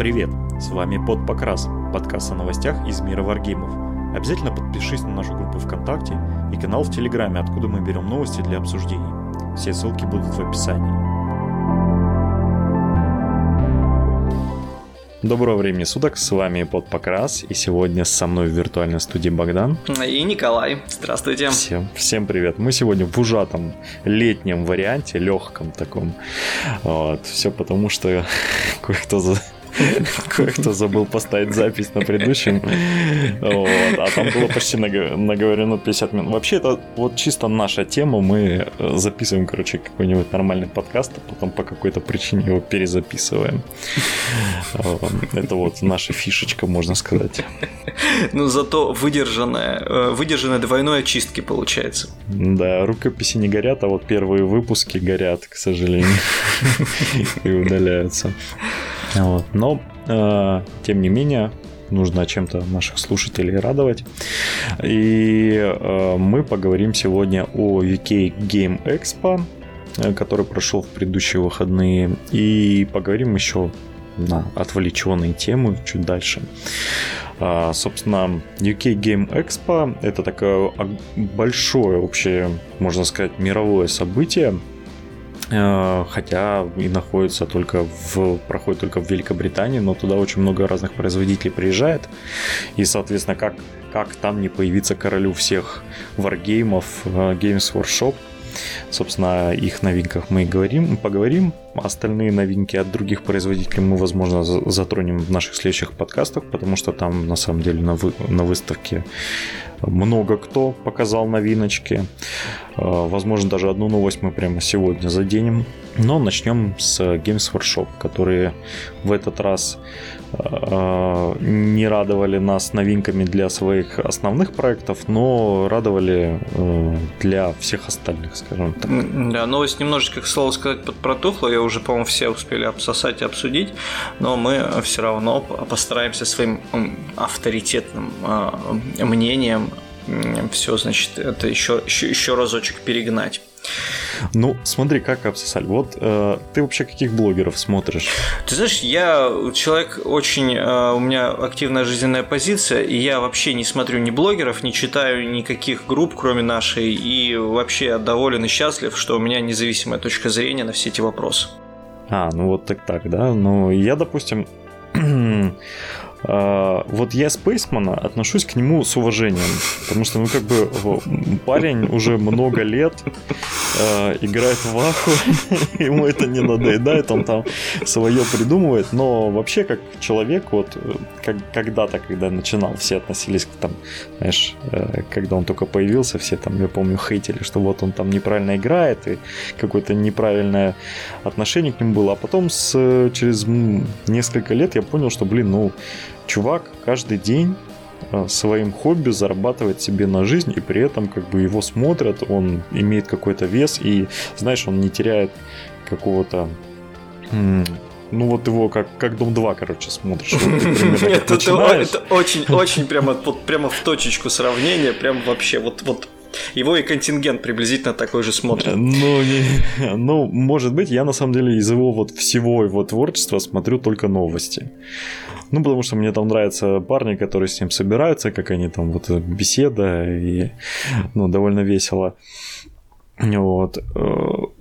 Привет! С вами Под Покрас, подкаст о новостях из мира варгеймов. Обязательно подпишись на нашу группу ВКонтакте и канал в Телеграме, откуда мы берем новости для обсуждений. Все ссылки будут в описании. Доброго времени суток, с вами Под Покрас, и сегодня со мной в виртуальной студии Богдан. И Николай. Здравствуйте. Всем, всем привет. Мы сегодня в ужатом летнем варианте, легком таком. Вот. Все потому, что кое-кто Кое-кто забыл поставить запись на предыдущем. Вот. А там было почти наговорено 50 минут. Вообще, это вот чисто наша тема. Мы э, записываем, короче, какой-нибудь нормальный подкаст, а потом по какой-то причине его перезаписываем. Это вот наша фишечка, можно сказать. Ну, зато выдержанная, э, выдержанная двойной очистки получается. Да, рукописи не горят, а вот первые выпуски горят, к сожалению, и удаляются. Вот. Но, э, тем не менее, нужно чем-то наших слушателей радовать. И э, мы поговорим сегодня о UK Game Expo, э, который прошел в предыдущие выходные, и поговорим еще на отвлеченные темы чуть дальше. А, собственно, UK Game Expo это такое большое общее, можно сказать, мировое событие, хотя и находится только в, проходит только в Великобритании, но туда очень много разных производителей приезжает, и, соответственно, как, как там не появиться королю всех варгеймов э, Games Workshop, Собственно, о их новинках мы и говорим, поговорим. Остальные новинки от других производителей мы, возможно, затронем в наших следующих подкастах, потому что там, на самом деле, на, вы, на выставке много кто показал новиночки. Э, возможно, даже одну новость мы прямо сегодня заденем. Но начнем с Games Workshop, которые в этот раз э, не радовали нас новинками для своих основных проектов, но радовали э, для всех остальных, скажем так. Да, новость немножечко, к слову сказать, подпротухла. Я уже, по-моему, все успели обсосать и обсудить, но мы все равно постараемся своим авторитетным мнением все, значит, это еще, еще, еще разочек перегнать. Ну, смотри, как обсосали. Вот э, ты вообще каких блогеров смотришь? Ты знаешь, я человек очень... Э, у меня активная жизненная позиция, и я вообще не смотрю ни блогеров, не читаю никаких групп, кроме нашей, и вообще доволен и счастлив, что у меня независимая точка зрения на все эти вопросы. А, ну вот так так, да? Ну, я, допустим, А, вот я Спейсмана отношусь к нему с уважением, потому что, ну, как бы, парень уже много лет э, играет в Аху, ему это не надоедает, он там свое придумывает, но вообще, как человек, вот, как, когда-то, когда начинал, все относились к там, знаешь, э, когда он только появился, все там, я помню, хейтили, что вот он там неправильно играет, и какое-то неправильное отношение к нему было, а потом с, через несколько лет я понял, что, блин, ну, чувак каждый день э, своим хобби зарабатывает себе на жизнь, и при этом как бы его смотрят, он имеет какой-то вес, и, знаешь, он не теряет какого-то ну вот его как, как Дом 2, короче, смотришь. Это очень, очень прямо, прямо в точечку сравнения, прям вообще вот, вот его и контингент приблизительно такой же смотрит. Ну, не, ну, может быть, я на самом деле из его вот всего его творчества смотрю только новости. Ну, потому что мне там нравятся парни, которые с ним собираются, как они там, вот беседа, и, ну, довольно весело. Вот.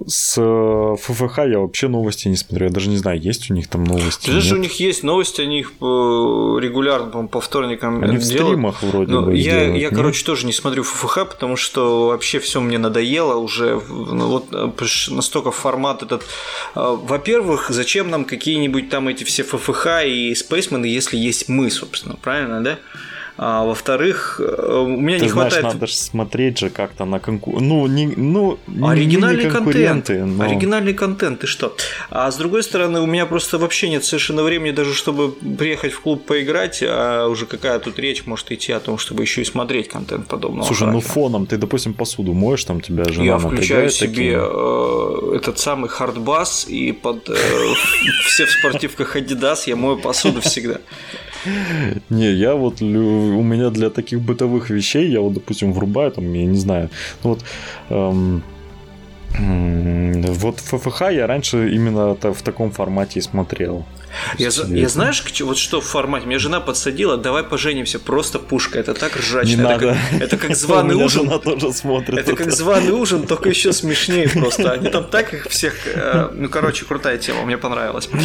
Э, с ФФХ я вообще новости не смотрю. Я даже не знаю, есть у них там новости. Ты знаешь, у них есть новости, они их э, регулярно по вторникам Они делают. в стримах вроде Но бы Я, делают, я короче, тоже не смотрю ФФХ, потому что вообще все мне надоело уже. Ну, вот э, настолько формат этот. Во-первых, зачем нам какие-нибудь там эти все ФФХ и спейсмены, если есть мы, собственно, правильно, да? А, во-вторых, э, у меня Ты не знаешь, хватает... надо же смотреть же как-то на конку... Ну, не, ну, Оригинальный не контент. Но... Оригинальный контент, ты что? А с другой стороны, у меня просто вообще нет совершенно времени даже, чтобы приехать в клуб поиграть, а уже какая тут речь может идти о том, чтобы еще и смотреть контент подобного Слушай, характера. ну фоном, ты, допустим, посуду моешь, там тебя жена Я включаю себе э, этот самый хардбас, и под э, все в спортивках Adidas я мою посуду всегда. Не, я вот, у меня для таких бытовых вещей, я вот, допустим, врубаю, там, я не знаю, ну вот, эм, вот ФФХ я раньше именно в таком формате и смотрел. Я, я знаешь, вот что в формате? Мне жена подсадила, давай поженимся, просто пушка. Это так ржачно. Не это, надо. Как, это как званый ужин. Жена тоже смотрит. Это как званый ужин, только еще смешнее просто. Они там так их всех... Э, ну, короче, крутая тема, мне понравилась.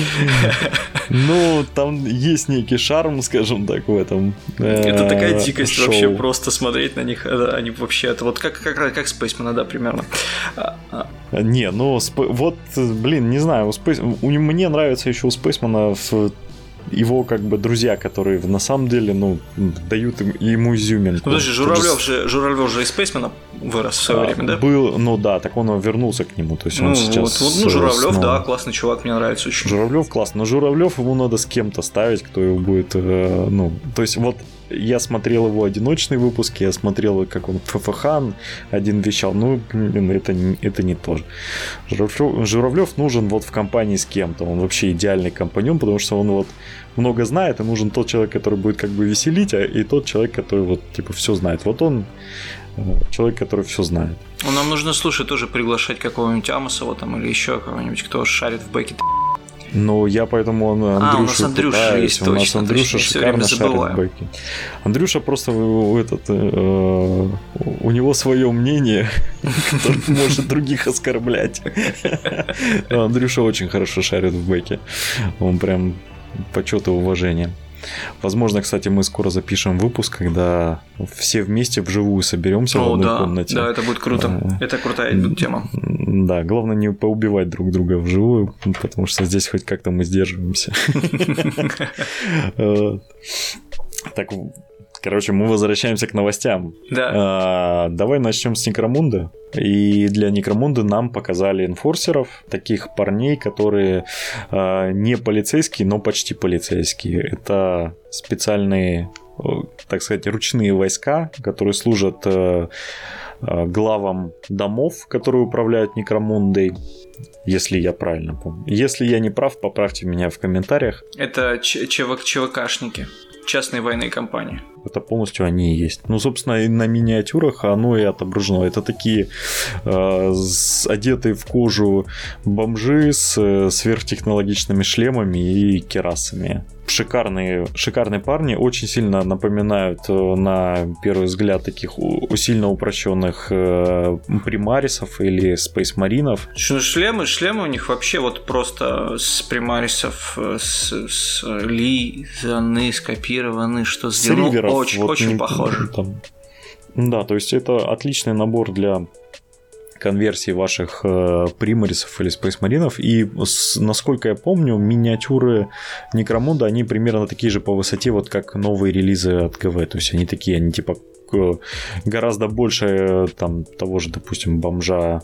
Ну, там есть некий шарм, скажем так, в этом. Это такая э, дикость вообще, просто смотреть на них. Они вообще... Это вот как, как, как Спейсмена, да, примерно. А, а. Не, ну, вот, блин, не знаю, у мне нравится еще у Спейсмана в его как бы друзья, которые на самом деле, ну, дают ему изюминку. Ну, подожди, Журавлев же, Журавлев же из Спейсмена вырос в свое а, время, да? Был, ну да, так он вернулся к нему, то есть он ну, сейчас... Вот, ну, Журавлев, снова... да, классный чувак, мне нравится очень. Журавлев классно, но Журавлев ему надо с кем-то ставить, кто его будет, э, ну, то есть вот я смотрел его одиночные выпуски, я смотрел, как он ФФХ один вещал. Ну, блин, это, это не то же. Журавлев, нужен вот в компании с кем-то. Он вообще идеальный компаньон, потому что он вот много знает, и нужен тот человек, который будет как бы веселить, а и тот человек, который вот типа все знает. Вот он э, человек, который все знает. Нам нужно, слушай, тоже приглашать какого-нибудь Амосова там или еще кого-нибудь, кто шарит в бэке ну, я поэтому Андрюшу а, у нас Андрюша пытаюсь. есть, У нас Андрюша точно, шикарно шарит в бэке. Андрюша просто этот, э, у него свое мнение, которое может других оскорблять. Андрюша очень хорошо шарит в бэке. Он прям почет и уважение. Возможно, кстати, мы скоро запишем выпуск, когда все вместе вживую соберемся О, в одной да, комнате. Да, это будет круто. Это крутая тема. Да, главное не поубивать друг друга вживую, потому что здесь хоть как-то мы сдерживаемся. Так, Короче, мы возвращаемся к новостям. Да. А, давай начнем с Некромунда. И для Некромунда нам показали инфорсеров, таких парней, которые а, не полицейские, но почти полицейские. Это специальные, так сказать, ручные войска, которые служат а, главам домов, которые управляют Некромундой если я правильно помню. Если я не прав, поправьте меня в комментариях. Это ЧВКшники частной военной компании. Это полностью они и есть. Ну, собственно, и на миниатюрах оно и отображено. Это такие э, одетые в кожу бомжи с э, сверхтехнологичными шлемами и керасами шикарные, шикарные парни, очень сильно напоминают э, на первый взгляд таких сильно упрощенных э, примарисов или спейсмаринов. Ну, шлемы, шлемы у них вообще вот просто с примарисов э, с, с лизаны, скопированы, что сделано очень, вот очень не, похоже. Там. Да, то есть это отличный набор для конверсии ваших э, примарисов или спейсмаринов. И насколько я помню, миниатюры Некромунда, они примерно такие же по высоте, вот как новые релизы от ГВ. То есть они такие, они типа гораздо больше там того же, допустим, бомжа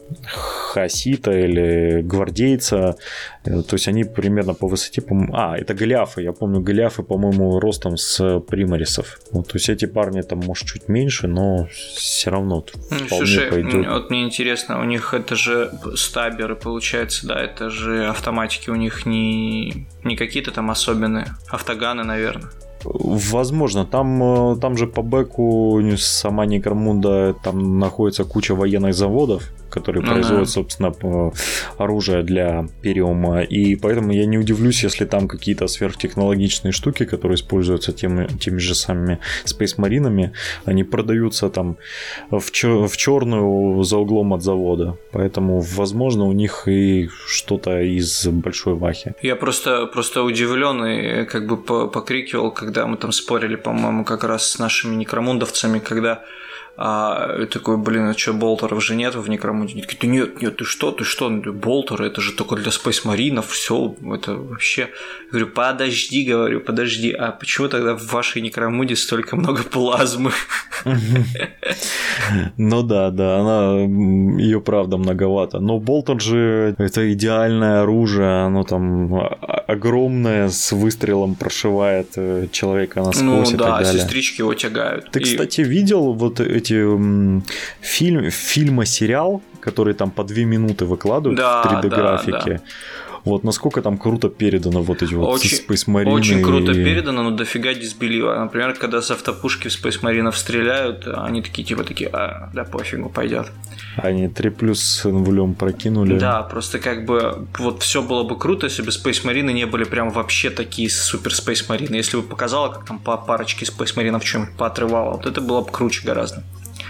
Хасита или гвардейца. Э, то есть они примерно по высоте, по а, это Голиафы, я помню Голиафы, по-моему, ростом с примарисов. Вот, то есть эти парни там, может, чуть меньше, но все равно ну, вполне Слушай, пойдет. вот мне интересно, у них это же стаберы, получается, да, это же автоматики у них не, не какие-то там особенные, автоганы, наверное. Возможно, там, э, там же по бэку сама Некромунда там находится куча военных заводов, которые ну, производят, да. собственно, оружие для Периума. И поэтому я не удивлюсь, если там какие-то сверхтехнологичные штуки, которые используются теми, теми же самыми Space Marine, они продаются там в, чер- в черную за углом от завода. Поэтому, возможно, у них и что-то из большой вахи. Я просто, просто удивлен и как бы покрикивал, когда мы там спорили, по-моему, как раз с нашими некромундовцами, когда а такой, блин, а что, болтеров же нет в Некромуде? Они такие, нет, нет, ты что, ты что, болтеры, это же только для спейсмаринов, все, это вообще... Я говорю, подожди, говорю, подожди, а почему тогда в вашей Некромуде столько много плазмы? Ну да, да, она, ее правда многовато. Но болтер же это идеальное оружие, оно там огромное, с выстрелом прошивает э, человека насквозь ну, и так далее. сестрички его тягают. Ты, кстати, видел вот эти фильм, фильма-сериал, который там по две минуты выкладывают да, в 3D-графике? Да, да. Вот насколько там круто передано вот эти вот очень, Space Marine. Очень круто и... передано, но дофига дисбелива. Например, когда с автопушки в Space Marine стреляют, они такие типа такие, а, да пофигу, пойдет. Они 3 плюс нулем прокинули. Да, просто как бы вот все было бы круто, если бы Space Marine не были прям вообще такие супер Space Marine. Если бы показала, как там по парочке Space Marine в чем-нибудь поотрывала, вот это было бы круче гораздо.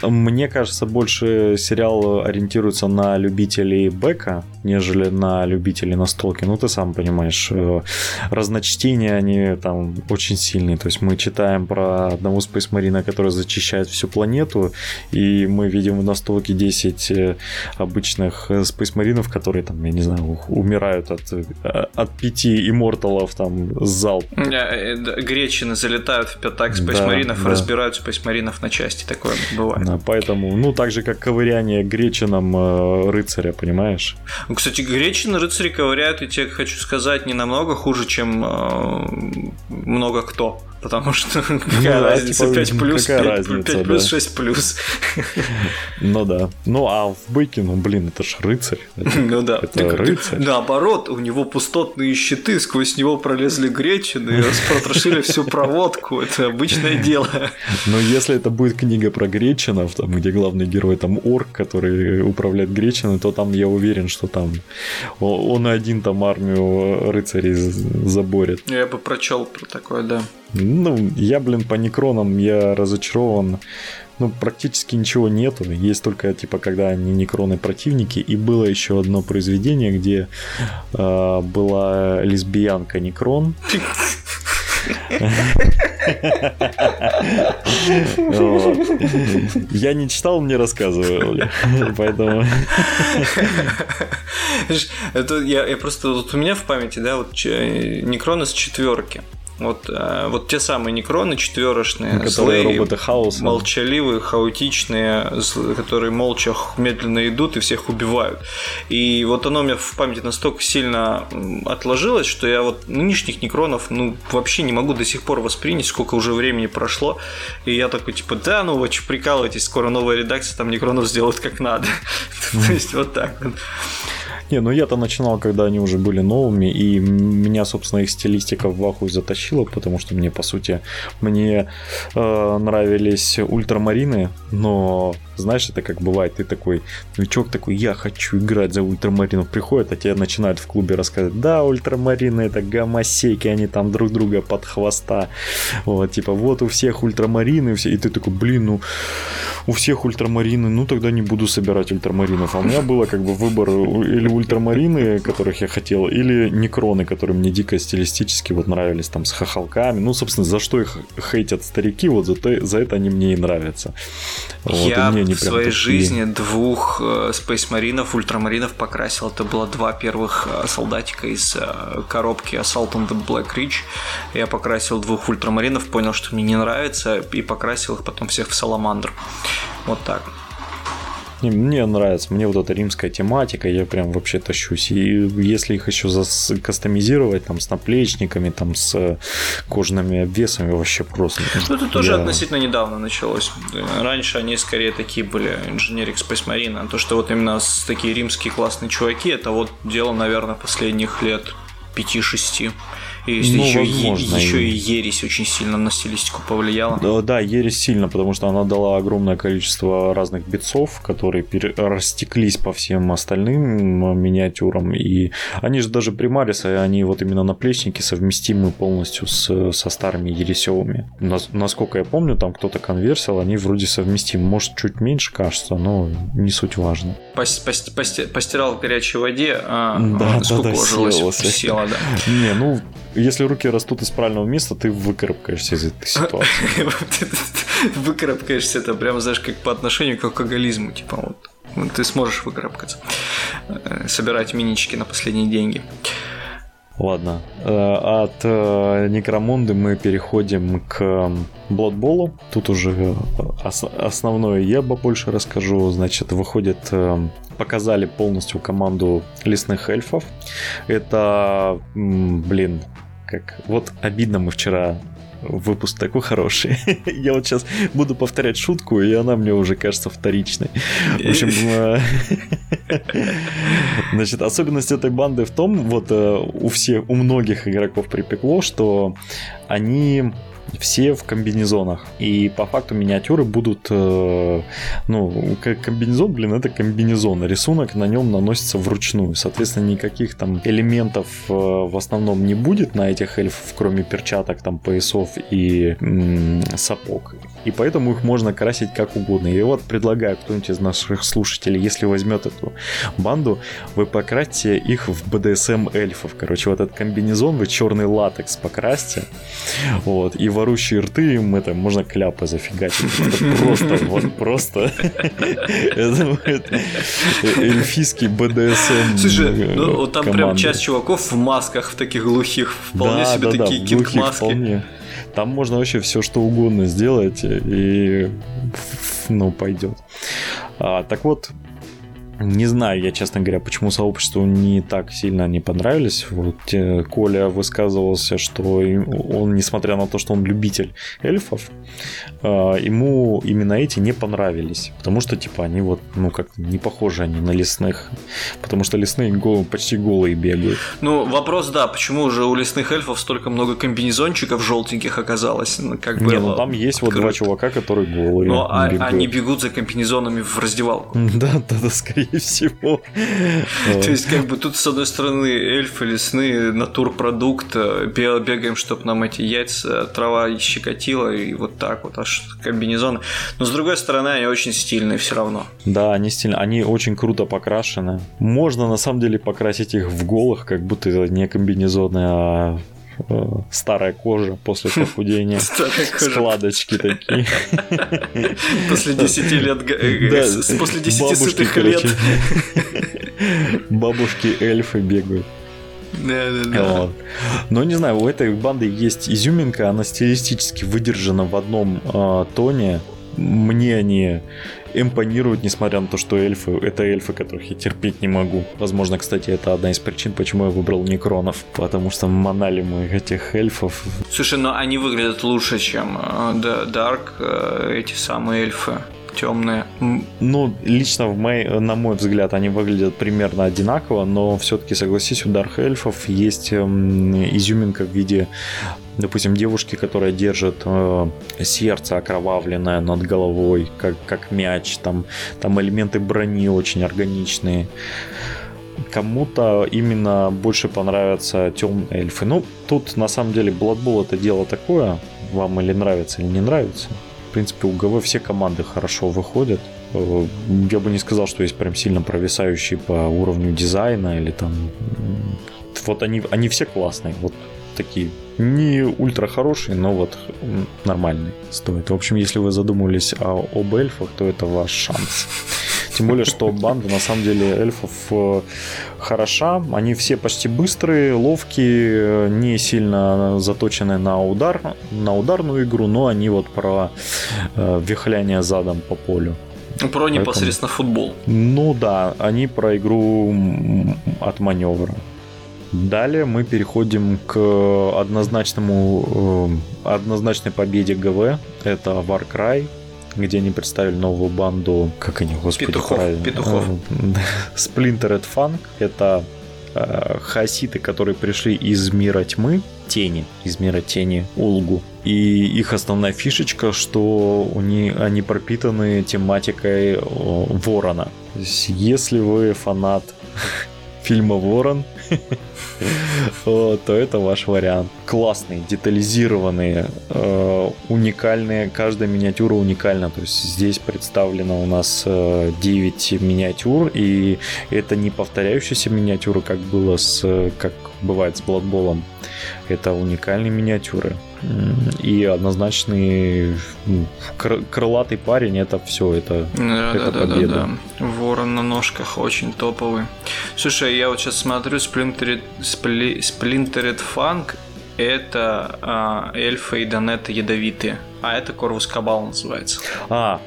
Мне кажется, больше сериал ориентируется на любителей бэка, нежели на любителей настолки. Ну, ты сам понимаешь, э, разночтения, они там очень сильные. То есть мы читаем про одного Space Marine, который зачищает всю планету, и мы видим в настолке 10 э, обычных э, Space Marine, которые там, я не знаю, умирают от, от пяти имморталов там залп. Гречины залетают в пятак Space да, Marine, да. разбирают Space Marine на части. Такое бывает. Да, поэтому, ну, так же, как ковыряние гречином э, рыцаря, понимаешь? Ну, кстати, гречины рыцари ковыряют, и тебе хочу сказать, не намного хуже, чем э, много кто. Потому что какая ну, разница, типа, 5 плюс, какая 5, разница, 5 плюс, да. 6 плюс. Ну да. Ну а в быке, ну блин, это ж рыцарь. Это, ну да. Это так, рыцарь. Наоборот, у него пустотные щиты, сквозь него пролезли гречины и протрошили всю проводку. Это обычное дело. Но если это будет книга про гречинов, там, где главный герой там орк, который управляет гречиной, то там я уверен, что там он один там армию рыцарей заборет. Я бы прочел про такое, да. Ну, я, блин, по некронам я разочарован. Ну, практически ничего нету. Есть только, типа, когда они некроны противники. И было еще одно произведение, где э, была лесбиянка некрон. Я не читал, мне рассказывали. Поэтому... Это я, просто вот у меня в памяти, да, вот некроны с четверки. Вот, э, вот те самые некроны четверочные, которые злые, роботы хаоса. молчаливые, хаотичные, которые молча медленно идут и всех убивают. И вот оно у меня в памяти настолько сильно отложилось, что я вот нынешних некронов ну, вообще не могу до сих пор воспринять, сколько уже времени прошло. И я такой, типа, да, ну вы что, прикалываетесь, скоро новая редакция, там некронов сделают как надо. То есть вот так. Не, ну я-то начинал, когда они уже были новыми, и меня, собственно, их стилистика в ахуй затащила, потому что мне, по сути, мне э, нравились ультрамарины, но знаешь, это как бывает, ты такой, новичок такой, я хочу играть за ультрамаринов, приходит, а тебе начинают в клубе рассказывать, да, ультрамарины это гомосеки, они там друг друга под хвоста, вот, типа, вот у всех ультрамарины, и ты такой, блин, ну, у всех ультрамарины, ну, тогда не буду собирать ультрамаринов, а у меня было как бы выбор или ультрамарины, которых я хотел, или некроны, которые мне дико стилистически вот нравились, там, с хохолками, ну, собственно, за что их хейтят старики, вот за, то, за это они мне и нравятся. Вот, я и мне они в своей такие... жизни двух э, Space Маринов, ультрамаринов покрасил. Это было два первых э, солдатика из э, коробки Assault on the Black Ridge. Я покрасил двух ультрамаринов, понял, что мне не нравится, и покрасил их потом всех в Саламандр. Вот так. Не, мне нравится, мне вот эта римская тематика, я прям вообще тащусь. И если их еще зас- кастомизировать там с наплечниками, там с кожаными обвесами, вообще просто. Ну, это тоже я... относительно недавно началось. Раньше они скорее такие были инженерик Space Marine, а то, что вот именно такие римские классные чуваки, это вот дело, наверное, последних лет 5-6. И если ну, еще, возможно, е- еще и ересь очень сильно на стилистику повлияла. Да, да, ересь сильно, потому что она дала огромное количество разных битцов, которые пере- растеклись по всем остальным миниатюрам. И они же даже примарисы, они вот именно наплечники совместимы полностью с, со старыми ересевыми. Насколько я помню, там кто-то конверсил, они вроде совместимы. Может, чуть меньше кажется, но не суть важно. Постирал в горячей воде, а да, сколько да, да, села, да. Не, ну, если руки растут из правильного места, ты выкарабкаешься из этой ситуации. Выкарабкаешься, это прямо, знаешь, как по отношению к алкоголизму, типа вот. Ты сможешь выкарабкаться. Э, собирать минички на последние деньги. Ладно. Э, от э, Некромонды мы переходим к Бладболу. Тут уже основное я больше расскажу. Значит, выходит показали полностью команду лесных эльфов. Это, блин, как вот обидно мы вчера выпуск такой хороший. Я вот сейчас буду повторять шутку, и она мне уже кажется вторичной. В общем, э, значит, особенность этой банды в том, вот э, у всех, у многих игроков припекло, что они все в комбинезонах. И по факту миниатюры будут, э, ну, комбинезон, блин, это комбинезон. Рисунок на нем наносится вручную. Соответственно, никаких там элементов э, в основном не будет на этих эльфов, кроме перчаток, там, поясов и м- сапог. И поэтому их можно красить как угодно. И вот предлагаю кто-нибудь из наших слушателей, если возьмет эту банду, вы покрасьте их в БДСМ эльфов. Короче, вот этот комбинезон вы черный латекс покрасьте. Вот. И ворущие рты им это можно кляпы зафигачить. Это просто, вот просто эльфийский БДСМ. Слушай, ну вот там прям часть чуваков в масках в таких глухих, вполне себе такие кинг-маски. Там можно вообще все что угодно сделать и ну пойдет. А, так вот, не знаю я, честно говоря, почему сообществу не так сильно не понравились. Вот э, Коля высказывался, что он, несмотря на то, что он любитель эльфов, ему именно эти не понравились. Потому что, типа, они вот, ну, как не похожи они на лесных. Потому что лесные гол, почти голые бегают. Ну, вопрос, да, почему уже у лесных эльфов столько много комбинезончиков желтеньких оказалось? Ну, как бы, не, ну там есть открыт. вот два чувака, которые голые. Ну, а, они бегут за комбинезонами в раздевалку. Да, да, да, скорее всего. То есть, как бы тут, с одной стороны, эльфы лесные, натурпродукт, э, бегаем, чтобы нам эти яйца, трава щекотила, и вот так вот, аж комбинезоны. Но, с другой стороны, они очень стильные все равно. Да, они стильные, они очень круто покрашены. Можно, на самом деле, покрасить их в голых, как будто это не комбинезоны, а Э, старая кожа после похудения. Складочки такие. После 10 лет... Э, после 10 сытых лет. Бабушки эльфы бегают. Да, да, да. Вот. Но не знаю, у этой банды есть изюминка, она стилистически выдержана в одном э, тоне. Мне они импонируют, несмотря на то, что эльфы — это эльфы, которых я терпеть не могу. Возможно, кстати, это одна из причин, почему я выбрал Некронов, потому что манали мы этих эльфов. Слушай, но они выглядят лучше, чем э, Dark, э, эти самые эльфы темные. Ну, лично в мой, на мой взгляд, они выглядят примерно одинаково, но все-таки, согласись, у Дарх Эльфов есть эм, изюминка в виде допустим, девушки, которая держит э, сердце окровавленное над головой, как, как мяч, там, там элементы брони очень органичные. Кому-то именно больше понравятся темные эльфы. Ну, тут на самом деле Blood это дело такое, вам или нравится, или не нравится. В принципе, у ГВ все команды хорошо выходят. Э, я бы не сказал, что есть прям сильно провисающие по уровню дизайна или там... Вот они, они все классные. Вот такие не ультра хорошие, но вот нормальные стоят. В общем, если вы задумывались о, об эльфах, то это ваш шанс. Тем более, что банда на самом деле эльфов э, хороша. Они все почти быстрые, ловкие, не сильно заточены на удар, на ударную игру, но они вот про э, вихляние задом по полю. Про Поэтому... непосредственно футбол. Ну да, они про игру от маневра. Далее мы переходим к однозначному, э, однозначной победе ГВ. Это Warcry, где они представили новую банду, как они, господи, петухов, правильно? Петухов. Splintered Funk. Это э, хаситы, которые пришли из мира тьмы, тени, из мира тени Улгу. И их основная фишечка, что у них, они пропитаны тематикой э, ворона. Если вы фанат фильма «Ворон», то это ваш вариант. Классные, детализированные, э, уникальные, каждая миниатюра уникальна. То есть здесь представлено у нас 9 э, миниатюр, и это не повторяющиеся миниатюры, как было с, как бывает с Бладболом. Это уникальные миниатюры. И однозначный ну, крылатый парень это все, это, да, это да, победа. Да, да. Ворон на ножках очень топовый. Слушай, я вот сейчас смотрю Splintered, Splintered Funk это а, эльфы и донеты ядовитые, а это Корвус Кабал называется. А,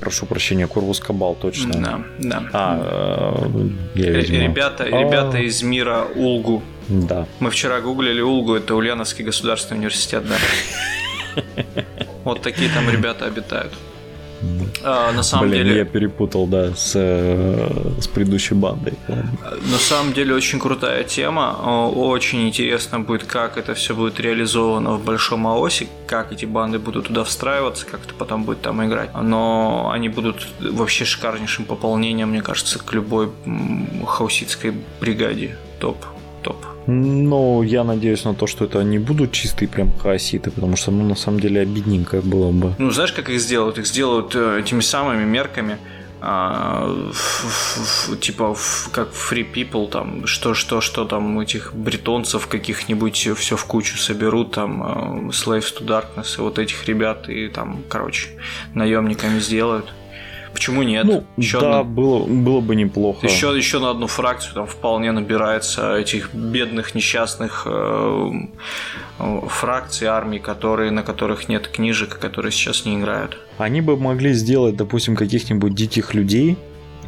прошу прощения, Корвус Кабал, точно. Да, да. А, э, я, видимо... Ребята, ребята из мира Улгу Да. Мы вчера гуглили Улгу, это Ульяновский государственный университет, да. Вот такие там ребята обитают. А, на самом Блин, деле... я перепутал, да, с, э, с предыдущей бандой. На самом деле очень крутая тема. Очень интересно будет, как это все будет реализовано в большом АОСе, как эти банды будут туда встраиваться, как это потом будет там играть. Но они будут вообще шикарнейшим пополнением, мне кажется, к любой хауситской бригаде. Топ, Но я надеюсь на то, что это не будут чистые прям хаоситы, потому что, ну, на самом деле, обидненько было бы. Ну, знаешь, как их сделают? Их сделают э, этими самыми мерками, а, в, в, типа в, как Free People, там, что, что, что там этих бретонцев каких-нибудь все в кучу соберут, там, э, Slaves to Darkness и вот этих ребят, и там, короче, наемниками сделают. Почему нет? Ну, еще да, одна... было, было бы неплохо. Еще, еще на одну фракцию там вполне набирается этих бедных, несчастных э, э, фракций, армий, которые, на которых нет книжек, которые сейчас не играют. Они бы могли сделать, допустим, каких-нибудь диких людей,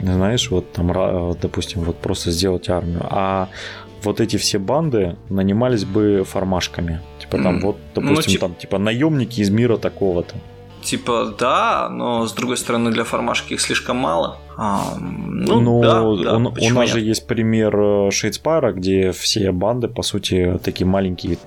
знаешь, вот там, допустим, вот просто сделать армию, а вот эти все банды нанимались бы формашками. Типа там, вот, ну, допустим, ну, тип... там, типа наемники из мира такого-то. Типа, да, но с другой стороны, для формашки их слишком мало. А, ну, ну да, да, он, у нас же есть пример Shadespire а, э, где все банды, по сути, такие маленькие,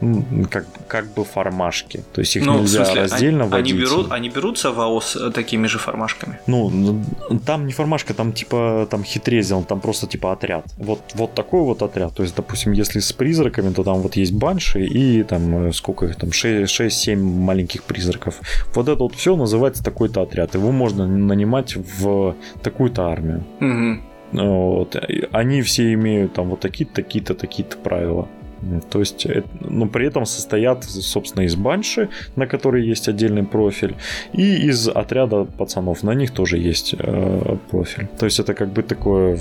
как, как бы формашки. То есть их ну, нельзя смысле, раздельно они, водить. Они, берут, они берутся в AoS э, такими же формашками? Ну, там не формашка, там типа там хитрее сделан, там просто типа отряд. Вот, вот такой вот отряд. То есть, допустим, если с призраками, то там вот есть банши и там э, сколько их там, 6-7 маленьких призраков. Вот это вот все называется такой-то отряд. Его можно нанимать в такую какую-то армию. Угу. Вот. Они все имеют там вот такие-то, такие-то, такие-то правила. То есть, но при этом состоят, собственно, из банши, на которой есть отдельный профиль, и из отряда пацанов, на них тоже есть э, профиль. То есть это как бы такое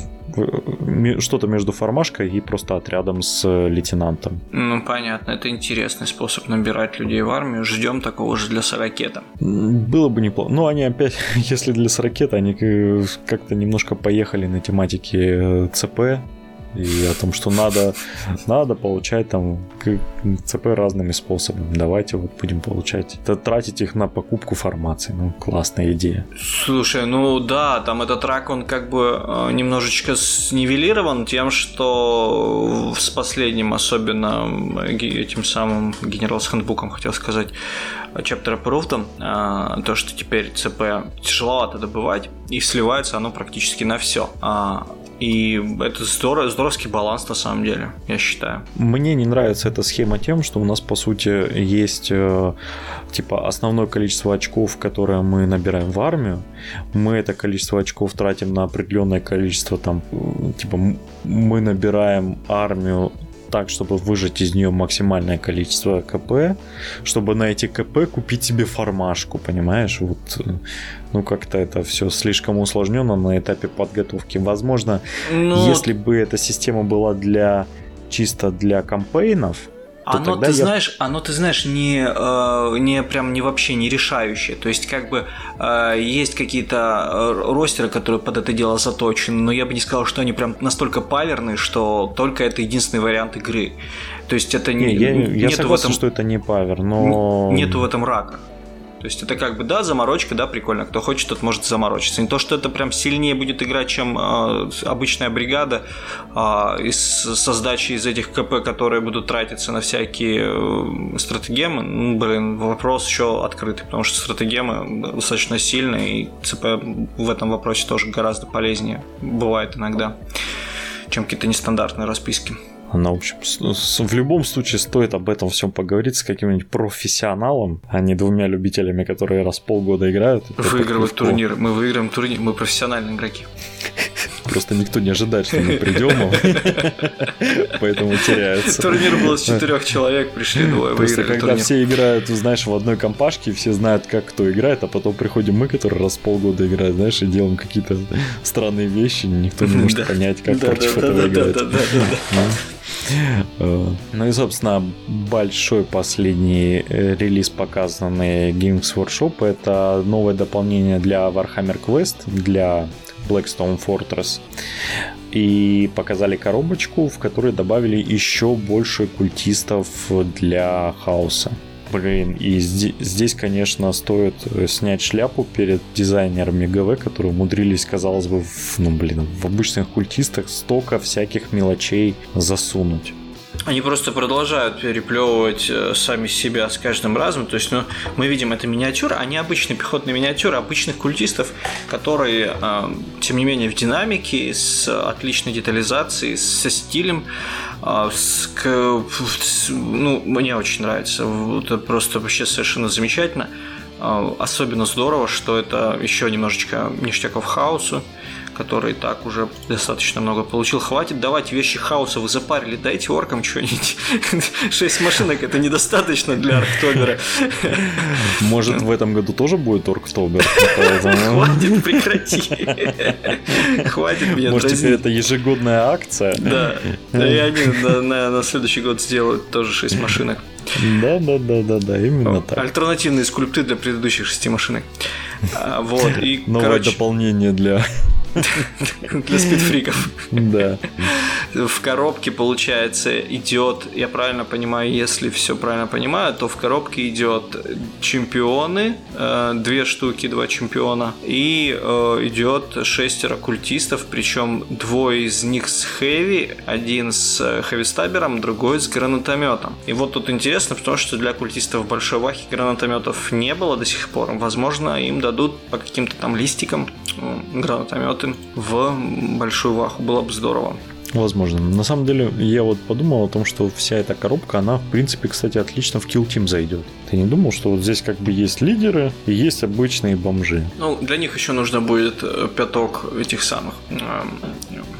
что-то между формашкой и просто отрядом с лейтенантом. Ну, понятно, это интересный способ набирать людей в армию. Ждем такого же для Сорокета. Было бы неплохо. Но они опять, если для Сорокета, они как-то немножко поехали на тематике э, ЦП, и о том, что надо, надо получать там ЦП разными способами. Давайте вот будем получать, тратить их на покупку формации. Ну, классная идея. Слушай, ну да, там этот рак, он как бы э, немножечко снивелирован тем, что с последним, особенно этим самым генерал хендбуком, хотел сказать, Chapter Approved, э, то, что теперь ЦП тяжеловато добывать, и сливается оно практически на все. И это здорово, здоровский баланс на самом деле, я считаю. Мне не нравится эта схема тем, что у нас по сути есть э, типа основное количество очков, которое мы набираем в армию. Мы это количество очков тратим на определенное количество там, типа мы набираем армию так, чтобы выжать из нее максимальное количество КП, чтобы на эти КП купить себе формашку, понимаешь? Вот, ну, как-то это все слишком усложнено на этапе подготовки. Возможно, ну... если бы эта система была для чисто для кампейнов, оно, ты я... знаешь, оно, ты знаешь, не, э, не прям не вообще не решающее. То есть, как бы э, есть какие-то э, ростеры, которые под это дело заточены, но я бы не сказал, что они прям настолько паверные, что только это единственный вариант игры. То есть это не. не я, я согласен, этом, что это не павер, но. Нету в этом рака. То есть это как бы, да, заморочка, да, прикольно. Кто хочет, тот может заморочиться. Не то, что это прям сильнее будет играть, чем э, обычная бригада э, из, со сдачей из этих КП, которые будут тратиться на всякие э, стратегемы. Ну, блин, вопрос еще открытый, потому что стратегемы достаточно сильные, и ЦП в этом вопросе тоже гораздо полезнее бывает иногда, чем какие-то нестандартные расписки. Она, в общем, в любом случае стоит об этом всем поговорить с каким-нибудь профессионалом, а не двумя любителями, которые раз в полгода играют. Выигрывают турнир. Мы выиграем турнир. Мы профессиональные игроки. Просто никто не ожидает, что мы придем, поэтому теряется. Турнир был из четырех человек, пришли двое, Просто когда все играют, знаешь, в одной компашке, все знают, как кто играет, а потом приходим мы, которые раз в полгода играют, знаешь, и делаем какие-то странные вещи, никто не может понять, как против этого играть. Э, ну и, собственно, большой последний э, релиз, показанный Games Workshop, это новое дополнение для Warhammer Quest, для Blackstone Fortress. и показали коробочку, в которой добавили еще больше культистов для хаоса. Блин, и здесь, конечно, стоит э, снять шляпу перед дизайнерами ГВ, которые умудрились, казалось бы, в, ну, блин, в обычных культистах столько всяких мелочей засунуть. Они просто продолжают переплевывать э, сами себя с каждым разом. То есть, ну, мы видим это миниатюра, а не обычные пехотные миниатюры обычных культистов, которые, э, тем не менее, в динамике, с отличной детализацией, со стилем, э, с, ну, мне очень нравится. Это просто вообще совершенно замечательно. Особенно здорово, что это еще немножечко ништяков хаосу который так уже достаточно много получил. Хватит давать вещи хаоса, вы запарили, дайте оркам что-нибудь. Шесть машинок это недостаточно для Арктобера. Может, в этом году тоже будет Орктобер? Хватит, прекрати. Хватит меня Может, теперь это ежегодная акция? Да. И они на следующий год сделают тоже шесть машинок. Да, да, да, да, да, именно так. Альтернативные скульпты для предыдущих шести машинок. А, вот, и, Новое короче... дополнение для для спидфриков. Да. В коробке, получается, идет, я правильно понимаю, если все правильно понимаю, то в коробке идет чемпионы, э, две штуки, два чемпиона, и э, идет шестеро культистов, причем двое из них с хэви, один с хэви-стабером, другой с гранатометом. И вот тут интересно, потому что для культистов большой вахи гранатометов не было до сих пор. Возможно, им дадут по каким-то там листикам гранатометы в большую ваху. Было бы здорово. Возможно. На самом деле, я вот подумал о том, что вся эта коробка, она, в принципе, кстати, отлично в Kill Team зайдет. Ты не думал, что вот здесь как бы есть лидеры и есть обычные бомжи? Ну, для них еще нужно будет э, пяток этих самых э,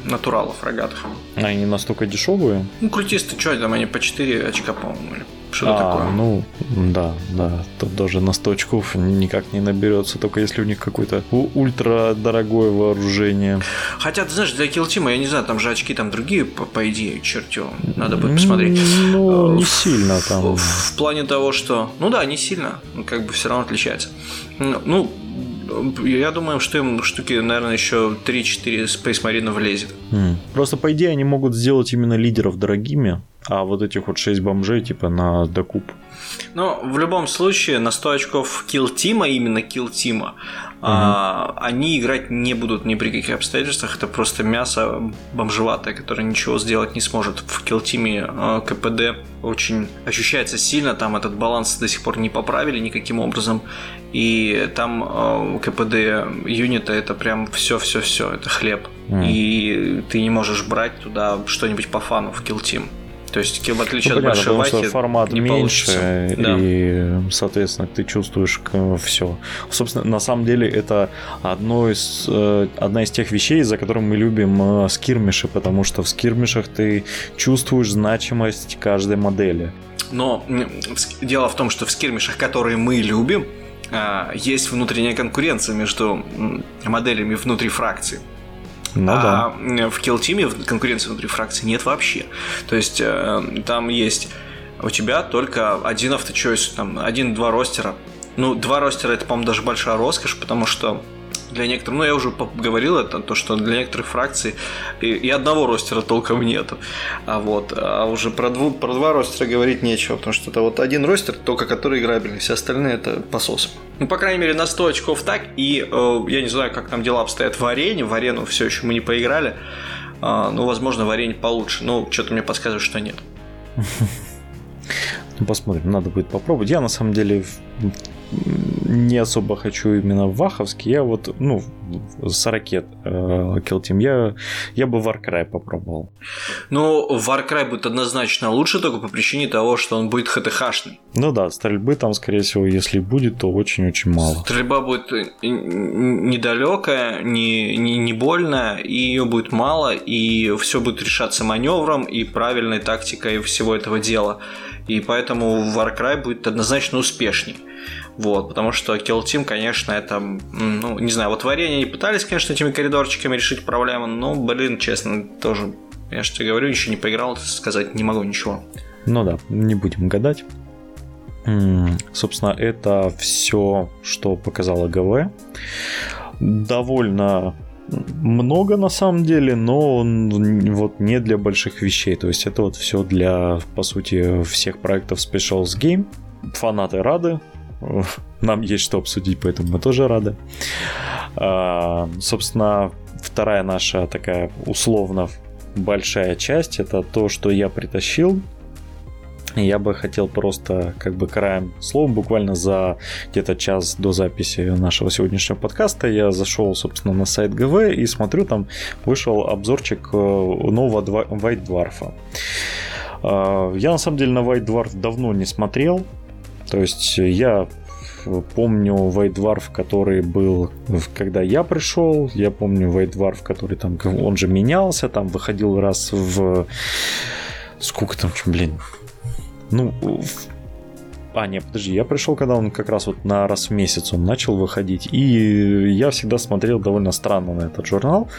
натуралов рогатых. А они настолько дешевые? Ну, крутисты, что там, они по 4 очка, по-моему, что а, такое? Ну, да, да. Тут даже на 100 очков никак не наберется, только если у них какое-то ультра дорогое вооружение. Хотя, ты знаешь, для килтима, я не знаю, там же очки там другие, по, по идее, чертю. Надо будет посмотреть. Ну, не сильно там. В, в плане того, что. Ну да, не сильно. Как бы все равно отличается. Ну, я думаю, что им штуки, наверное, еще 3-4 Space Marine влезет. Просто, по идее, они могут сделать именно лидеров дорогими, а вот этих вот 6 бомжей типа на докуп. Ну, в любом случае, на 100 очков Kill Тима, именно Kill Тима, угу. а, они играть не будут ни при каких обстоятельствах. Это просто мясо бомжеватое, которое ничего сделать не сможет. В Kill Тиме а, КПД очень ощущается сильно, там этот баланс до сих пор не поправили никаким образом. И там а, КПД юнита это прям все-все-все, это хлеб. Mm. И ты не можешь брать туда что-нибудь по фану в Kill Team. То есть, в отличие ну, от понятно, большой потому формат не меньше, да. и, соответственно, ты чувствуешь все. Собственно, на самом деле, это одно из, э, одна из тех вещей, за которым мы любим э, скирмиши, потому что в скирмишах ты чувствуешь значимость каждой модели. Но дело в том, что в скирмишах, которые мы любим, э, есть внутренняя конкуренция между моделями внутри фракции. Ну, а да. в Kill Team конкуренции внутри фракции нет вообще. То есть э, там есть у тебя только один авточойс, там один-два ростера. Ну, два ростера это, по-моему, даже большая роскошь, потому что для некоторых, ну я уже говорил это, то, что для некоторых фракций и, и одного ростера толком нету. А вот, а уже про, дву, про два ростера говорить нечего, потому что это вот один ростер, только который играбельный, все остальные это посос. Ну, по крайней мере, на 100 очков так, и э, я не знаю, как там дела обстоят в арене, в арену все еще мы не поиграли, э, ну, возможно, в арене получше, но что-то мне подсказывает, что нет. Ну, посмотрим, надо будет попробовать. Я, на самом деле, не особо хочу именно в Ваховский. Я вот, ну, с ракет э, Kill Team, я, я бы Warcry попробовал. Ну, Warcry будет однозначно лучше только по причине того, что он будет ХТХшный. Ну да, стрельбы там, скорее всего, если будет, то очень-очень мало. Стрельба будет недалекая, не, не, не больная, и ее будет мало, и все будет решаться маневром и правильной тактикой всего этого дела. И поэтому Warcry будет однозначно успешней. Вот, потому что Kill Team, конечно, это, ну, не знаю, вот варенье они пытались, конечно, этими коридорчиками решить проблему, но, блин, честно, тоже, я же тебе говорю, еще не поиграл, сказать не могу ничего. Ну да, не будем гадать. Собственно, это все, что показала ГВ. Довольно много на самом деле, но вот не для больших вещей. То есть это вот все для, по сути, всех проектов Specials Game. Фанаты рады, нам есть что обсудить, поэтому мы тоже рады. А, собственно, вторая наша такая условно большая часть это то, что я притащил я бы хотел просто как бы краем слова буквально за где-то час до записи нашего сегодняшнего подкаста я зашел, собственно, на сайт ГВ и смотрю, там вышел обзорчик э, нового White Dwarf. Э, я на самом деле на White Dwarf давно не смотрел, то есть я помню White Dwarf, который был, когда я пришел, я помню White Dwarf, который там, он же менялся, там выходил раз в сколько там, блин, ну, а, нет, подожди, я пришел, когда он как раз вот на раз в месяц он начал выходить, и я всегда смотрел довольно странно на этот журнал.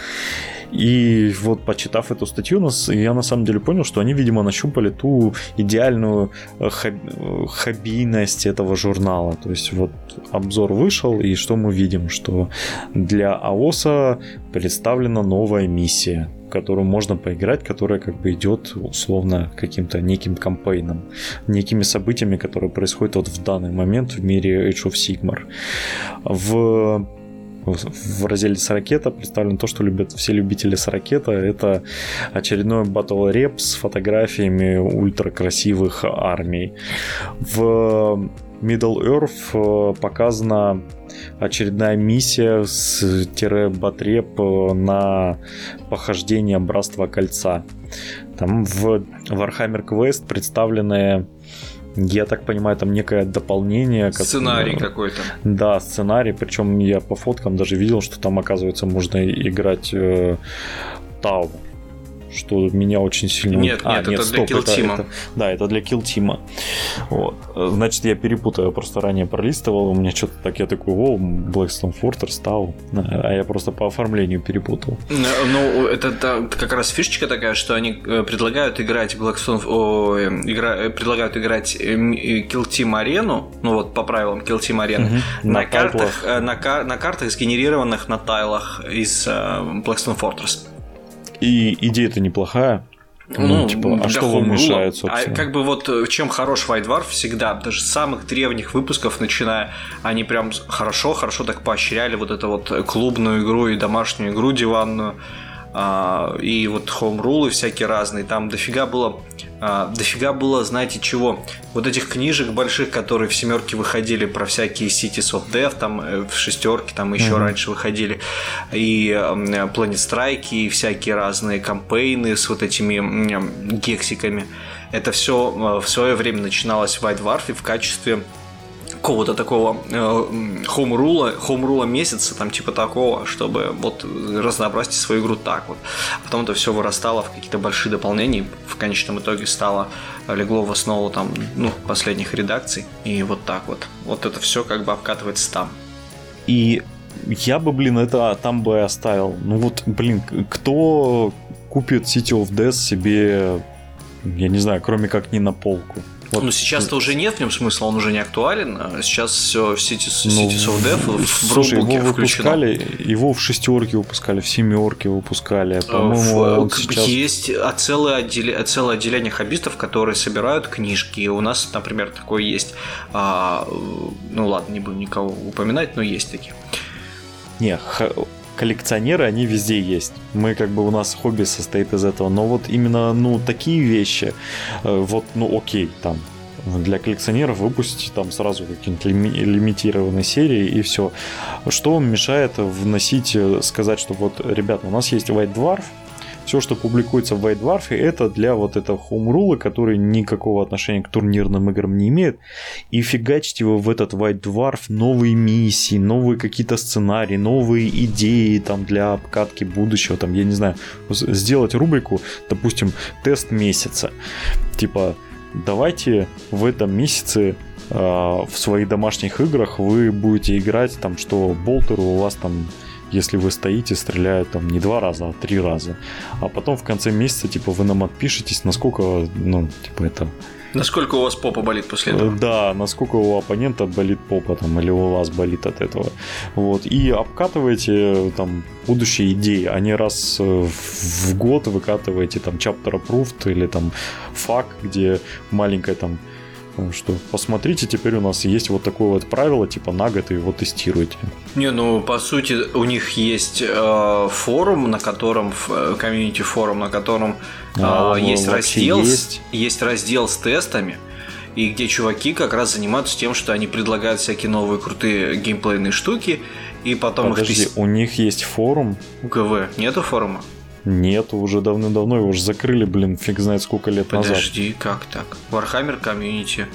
И вот почитав эту статью, я на самом деле понял, что они, видимо, нащупали ту идеальную э, э, хоббийность этого журнала. То есть вот обзор вышел, и что мы видим? Что для АОСа представлена новая миссия которую можно поиграть, которая как бы идет условно каким-то неким кампейном, некими событиями, которые происходят вот в данный момент в мире Age of Sigmar. В в разделе Сорокета представлено то, что любят все любители Сорокета. Это очередной батл реп с фотографиями ультракрасивых армий. В Middle Earth э, показана очередная миссия с тире батреп на похождение Братства Кольца. Там в Warhammer Quest представлены я так понимаю, там некое дополнение. Сценарий как... какой-то. Да, сценарий. Причем я по фоткам даже видел, что там, оказывается, можно играть э, Тау что меня очень сильно... Нет, а, нет, нет, это стоп, для Team. Это, это, да, это для Team. Вот. Значит, я перепутаю, я просто ранее пролистывал, у меня что-то так, я такой, о, Blackstone Fortress стал, а я просто по оформлению перепутал. Ну, это, это как раз фишечка такая, что они э, предлагают играть Blackstone, о, э, игра, э, предлагают играть Kill Team арену, ну вот по правилам Team арены, угу. на, на картах, на, на картах, сгенерированных на тайлах из Blackstone Fortress. И идея-то неплохая. Ну, ну типа, а что вам мешает, а собственно? А как бы вот э, чем хорош White Dwarf всегда, даже с самых древних выпусков начиная, они прям хорошо, хорошо так поощряли вот эту вот клубную игру и домашнюю игру диванную. А, и вот и всякие разные. Там дофига было, а, дофига было, знаете чего? Вот этих книжек больших, которые в семерке выходили про всякие Cities of Death, там э, в шестерке, там еще mm-hmm. раньше выходили, и Planet Strike, и всякие разные кампейны с вот этими гексиками. Это все э, в свое время начиналось в White Dwarf в качестве какого-то такого хоум-рула, э, хоум-рула месяца, там типа такого, чтобы вот разнообразить свою игру так вот. Потом это все вырастало в какие-то большие дополнения, в конечном итоге стало легло в основу там, ну, последних редакций, и вот так вот. Вот это все как бы обкатывается там. И я бы, блин, это там бы оставил. Ну вот, блин, кто купит City of Death себе, я не знаю, кроме как не на полку? Вот. Ну, сейчас-то уже нет в нем смысла, он уже не актуален. А сейчас все в Cities, ну, Cities of Death в слушай, его выпускали, включено. его в шестерке выпускали, в семерке выпускали. А, по-моему, в, сейчас... Есть целое, отделение, целое отделение хоббистов, которые собирают книжки. У нас, например, такое есть. А, ну ладно, не буду никого упоминать, но есть такие. Не, коллекционеры, они везде есть. Мы как бы у нас хобби состоит из этого. Но вот именно, ну, такие вещи, э, вот, ну, окей, там, для коллекционеров выпустите там сразу какие-нибудь лимитированные серии и все. Что вам мешает вносить, э, сказать, что вот, ребята, у нас есть White Dwarf, все, что публикуется в White Dwarf, это для вот этого хоум-рула, который никакого отношения к турнирным играм не имеет. И фигачьте его в этот White Dwarf новые миссии, новые какие-то сценарии, новые идеи там для обкатки будущего. Там, я не знаю, сделать рубрику, допустим, тест месяца. Типа, давайте в этом месяце а, в своих домашних играх вы будете играть там, что болтеру у вас там если вы стоите, стреляют там не два раза, а три раза. А потом в конце месяца, типа, вы нам отпишетесь, насколько, ну, типа, это Насколько у вас попа болит после этого? Да, насколько у оппонента болит попа там, или у вас болит от этого. Вот. И обкатываете там будущие идеи, а не раз в год выкатываете там chapter approved или там фак, где маленькая там что посмотрите, теперь у нас есть вот такое вот правило, типа на год его тестируйте. Не, ну по сути у них есть э, форум, на котором э, комьюнити форум, на котором э, а, есть раздел, есть. есть раздел с тестами и где чуваки как раз занимаются тем, что они предлагают всякие новые крутые геймплейные штуки, и потом Подожди, их... Подожди, у них есть форум? У ГВ нету форума? Нет, уже давно-давно его уже закрыли, блин, фиг знает сколько лет Подожди, назад. Подожди, как так? Warhammer Community.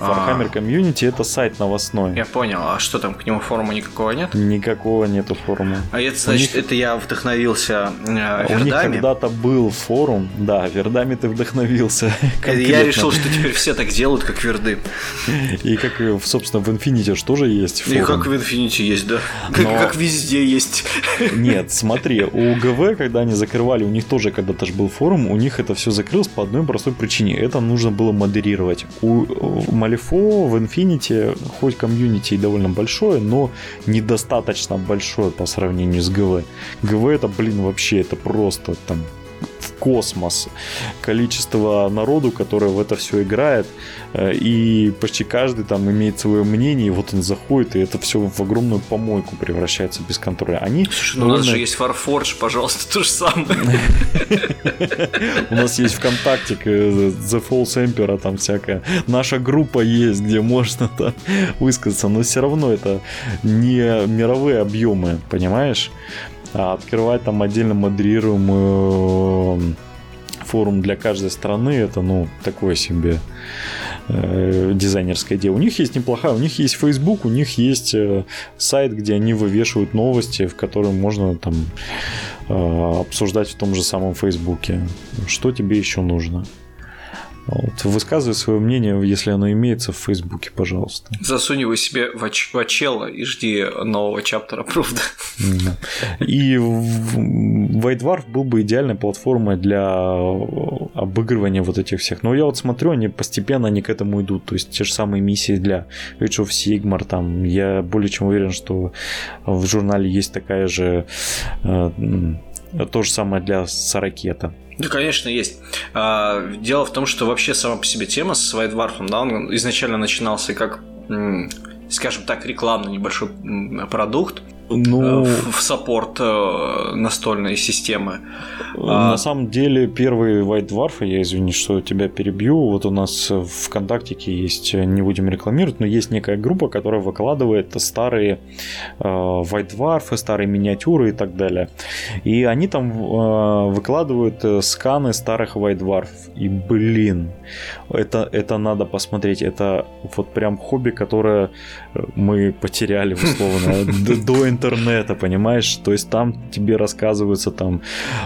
Warhammer а. Community это сайт новостной. Я понял. А что там, к нему форума никакого нет? Никакого нету форума. А это значит, них... это я вдохновился э, Вердами? У них когда-то был форум, да, Вердами ты вдохновился. Я решил, что теперь все так делают, как Верды. И как, собственно, в Infinity же тоже есть форум. И как в Infinity есть, да. Как, Но... как везде есть. Нет, смотри, у ГВ, когда они закрывали, у них тоже когда-то же был форум, у них это все закрылось по одной простой причине. Это нужно было модерировать. У Малифо в Infinity, хоть комьюнити и довольно большое, но недостаточно большое по сравнению с ГВ. ГВ это, блин, вообще это просто там космос. Количество народу, которое в это все играет, э, и почти каждый там имеет свое мнение, и вот он заходит, и это все в огромную помойку превращается без контроля. Они Слушай, ну у нас же есть Farforge, пожалуйста, то же самое. У нас есть ВКонтакте The False Emperor, там всякая. Наша группа есть, где можно там высказаться, но все равно это не мировые объемы, понимаешь? А открывать там отдельно модерируемый форум для каждой страны, это, ну, такое себе э, дизайнерская идея. У них есть неплохая, у них есть Facebook, у них есть э, сайт, где они вывешивают новости, в котором можно там э, обсуждать в том же самом Фейсбуке. Что тебе еще нужно? Вот. Высказывай свое мнение, если оно имеется в Фейсбуке, пожалуйста. Засунь его себе в, оч- в очело и жди нового чаптера, правда. И White Dwarf был бы идеальной платформой для обыгрывания вот этих всех. Но я вот смотрю, они постепенно они к этому идут. То есть те же самые миссии для Age of Sigmar. Там, я более чем уверен, что в журнале есть такая же э, то же самое для Саракета. Да, конечно, есть. А, дело в том, что вообще сама по себе тема с White Dwarf, да, он изначально начинался как, скажем так, рекламный небольшой продукт, ну... Э, в саппорт э, настольной системы. На а... самом деле, первый White Dwarf, я извини, что тебя перебью, вот у нас в ВКонтакте есть, не будем рекламировать, но есть некая группа, которая выкладывает старые э, White Dwarf, старые миниатюры и так далее. И они там выкладывают сканы старых White Dwarf. И, блин, это, это надо посмотреть. Это вот прям хобби, которое мы потеряли, условно, до интернета, понимаешь? То есть там тебе рассказываются там,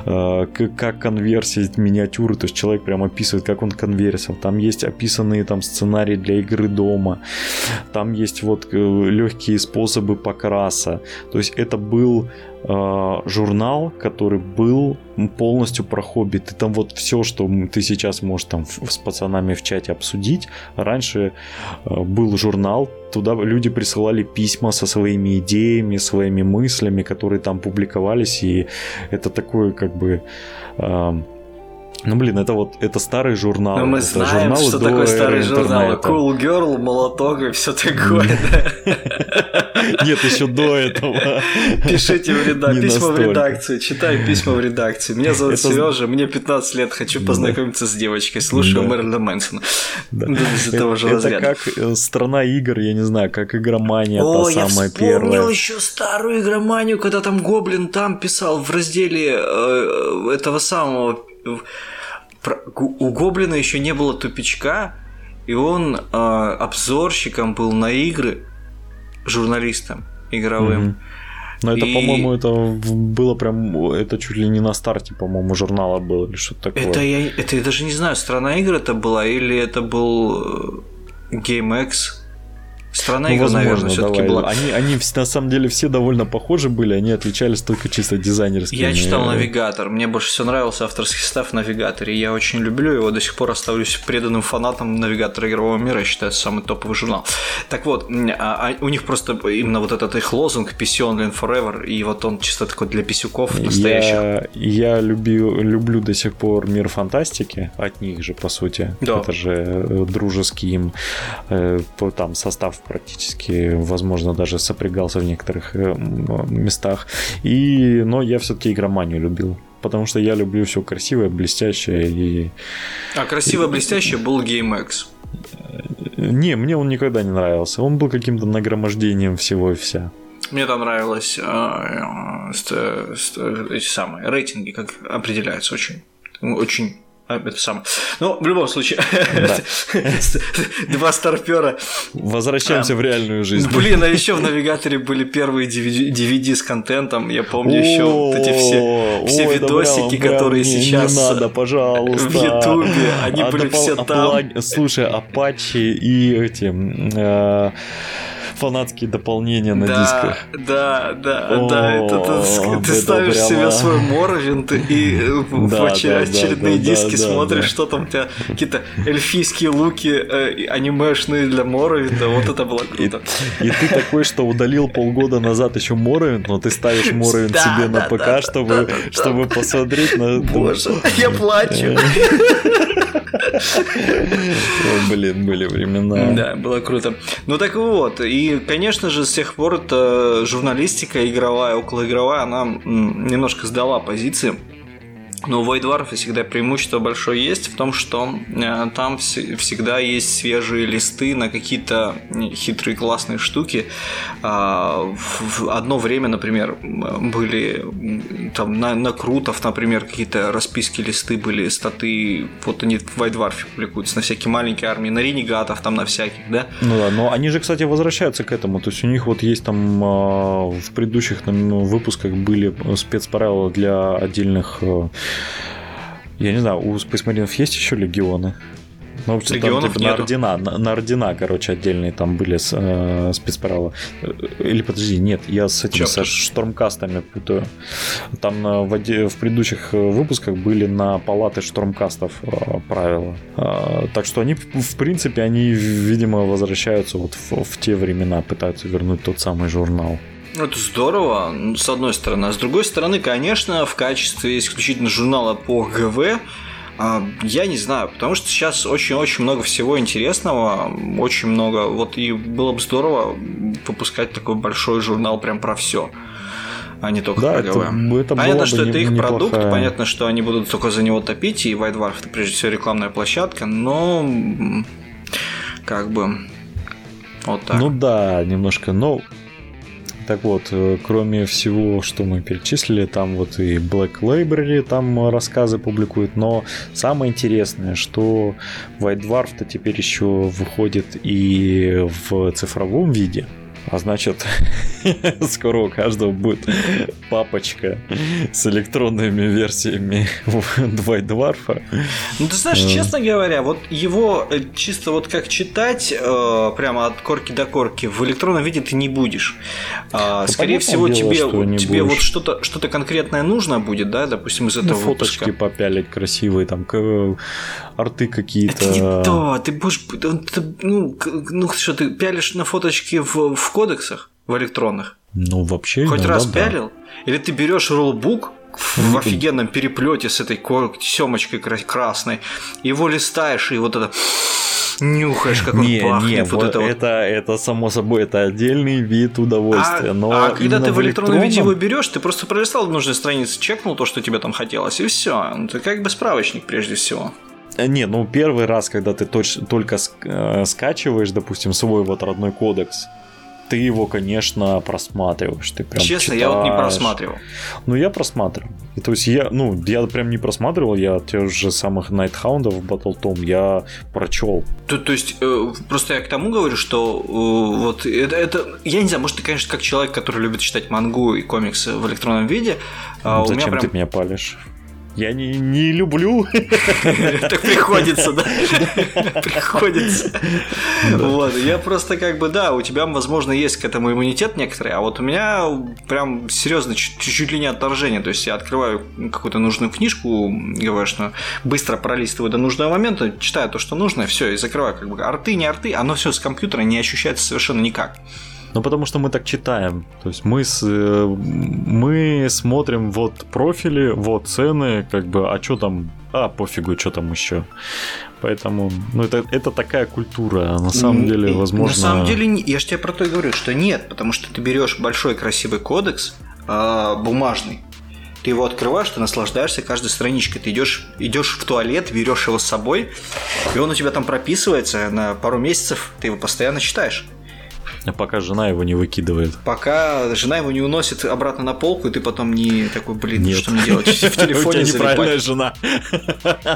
э, как конверсия миниатюры, то есть человек прям описывает, как он конверсил. Там есть описанные там сценарии для игры дома. Там есть вот э, легкие способы покраса. То есть это был э, журнал, который был полностью про хобби. Ты там вот все, что ты сейчас можешь там с пацанами в чате обсудить. Раньше э, был журнал, туда люди присылали письма со своими идеями, своими мыслями, которые там публиковались, и это такое как бы... Э, ну, блин, это вот, это старый журнал. Но мы это знаем, что такое старый журнал. Cool Girl, молоток и все такое, Нет, еще до этого. Пишите в редакцию, письма в редакцию, читаю письма в редакции. Меня зовут это... Сережа, мне 15 лет, хочу познакомиться с девочкой, слушаю да. Мэрилина Мэнсона. Да. Же это как э, страна игр, я не знаю, как игромания О, та самая я вспомнил еще старую игроманию, когда там Гоблин там писал в разделе э, этого самого у Гоблина еще не было тупичка, и он э, обзорщиком был на игры, журналистом игровым. Mm-hmm. Но это, и... по-моему, это было прям, это чуть ли не на старте, по-моему, журнала было или что-то такое. Это я, это я даже не знаю, страна игр это была или это был GameX. Страна ну, игр, возможно, наверное, все-таки была. Они, они на самом деле все довольно похожи были, они отличались только чисто дизайнерскими. Я читал Навигатор. Мне больше всего нравился авторский состав в Навигаторе. Я очень люблю его, до сих пор оставлюсь преданным фанатом Навигатора игрового мира. Я считаю, самый топовый журнал. Так вот, а, а у них просто именно вот этот их лозунг PC Online Forever, и вот он чисто такой для писюков настоящих. Я, я люблю, люблю до сих пор мир фантастики, от них же, по сути. Да. Это же э, дружеский им э, там состав практически, возможно, даже сопрягался в некоторых э, местах. И, но я все-таки игроманию любил потому что я люблю все красивое, блестящее и. А красивое, блестящее был GameX. Не, мне он никогда не нравился. Он был каким-то нагромождением всего и вся. Мне там нравилось э, э, эти самые рейтинги, как определяются очень, очень это самое. Ну, в любом случае, два старпера. Возвращаемся в реальную жизнь. Блин, а еще в навигаторе были первые DVD с контентом. Я помню еще эти все, все видосики, которые сейчас не надо, пожалуйста. в Ютубе. Они были все там. Слушай, Apache и эти э, фанатские дополнения на да, дисках. Да, да, О, да. Это, ты, ты ставишь прямо... себе свой Моровинт и э, да, в очередные да, диски да, смотришь, да. что там у тебя какие-то эльфийские луки э, анимешные для Моровинта. Вот это было круто. И, и ты такой, что удалил полгода назад еще Моровинт, но ты ставишь Моровинт да, себе да, на ПК, да, чтобы, да, чтобы да. посмотреть на... Боже, я плачу. Блин, были времена. Да, было круто. Ну так вот, и, конечно же, с тех пор эта журналистика игровая, околоигровая, она немножко сдала позиции. Но у Вайдварфа всегда преимущество большое есть в том, что э, там всегда есть свежие листы на какие-то хитрые классные штуки. А, в одно время, например, были там на, на Крутов, например, какие-то расписки листы были, статы, вот они в Вайдварфе публикуются на всякие маленькие армии, на Ренегатов там на всяких, да? Ну да, но они же, кстати, возвращаются к этому, то есть у них вот есть там а, в предыдущих там, выпусках были спецправила для отдельных э, я не знаю, у Space Marine есть еще легионы? Ну, в общем, там, типа, на ордена, на, на ордена, короче, отдельные там были с, э, спецправила. Или подожди, нет, я с этими со штормкастами путаю. Там на, в, в предыдущих выпусках были на палаты штурмкастов э, правила. Э, так что они, в принципе, они, видимо, возвращаются вот в, в те времена, пытаются вернуть тот самый журнал. Ну, это здорово, с одной стороны. А с другой стороны, конечно, в качестве исключительно журнала по ГВ а, я не знаю, потому что сейчас очень-очень много всего интересного, очень много. Вот и было бы здорово выпускать такой большой журнал прям про все а не только да, про. Это, это понятно, что это их неплохая. продукт, понятно, что они будут только за него топить, и White Dwarf это прежде всего рекламная площадка, но как бы вот так. Ну да, немножко, но так вот, э, кроме всего, что мы перечислили, там вот и Black Library там рассказы публикуют, но самое интересное, что White Dwarf-то теперь еще выходит и в цифровом виде. А значит, скоро у каждого будет папочка с электронными версиями Двай Дварфа. Ну, ты знаешь, честно говоря, вот его э, чисто вот как читать э, прямо от корки до корки в электронном виде ты не будешь. А, скорее всего, тебе, тебе вот что-то что конкретное нужно будет, да, допустим, из этого фоточки попялить красивые, там, арты какие-то. Это не то, ты будешь, ну, ну что, ты пялишь на фоточки в, в кодексах, в электронных? Ну, вообще, Хоть раз да. пялил? Или ты берешь роллбук, в офигенном переплете с этой семочкой красной, его листаешь и вот это нюхаешь, как он не, пахнет. Не, вот это, это, это само собой, это отдельный вид удовольствия. А, но а когда ты в электронном, электронном виде его берешь, ты просто пролистал нужную страницу, чекнул то, что тебе там хотелось, и все. Это как бы справочник прежде всего. Э, не, ну первый раз, когда ты только э, скачиваешь, допустим, свой вот родной кодекс, ты его, конечно, просматриваешь. Ты прям Честно, читаешь. я вот не просматривал. Ну, я просматривал. И, то есть я, ну, я прям не просматривал, я тех же самых Найтхаундов в Battle я прочел. То, то есть, э, просто я к тому говорю, что э, вот это, это, я не знаю, может, ты, конечно, как человек, который любит читать мангу и комиксы в электронном виде, э, Зачем у меня прям... ты меня палишь? Я не, не люблю. Так приходится, да? Приходится. Вот, я просто как бы, да, у тебя, возможно, есть к этому иммунитет некоторый, а вот у меня прям серьезно чуть-чуть ли не отторжение. То есть я открываю какую-то нужную книжку, что быстро пролистываю до нужного момента, читаю то, что нужно, все, и закрываю как бы арты, не арты, оно все с компьютера не ощущается совершенно никак. Ну, потому что мы так читаем. То есть мы, с, э, мы смотрим вот профили, вот цены, как бы, а что там, а пофигу, что там еще. Поэтому, ну, это, это такая культура. А на самом деле, возможно... На самом деле, я же тебе про то и говорю, что нет, потому что ты берешь большой красивый кодекс, э, бумажный, ты его открываешь, ты наслаждаешься каждой страничкой. Ты идешь, идешь в туалет, берешь его с собой, и он у тебя там прописывается на пару месяцев, ты его постоянно читаешь. А пока жена его не выкидывает. Пока жена его не уносит обратно на полку, и ты потом не такой, блин, Нет. что мне делать? В телефоне У тебя неправильная жена.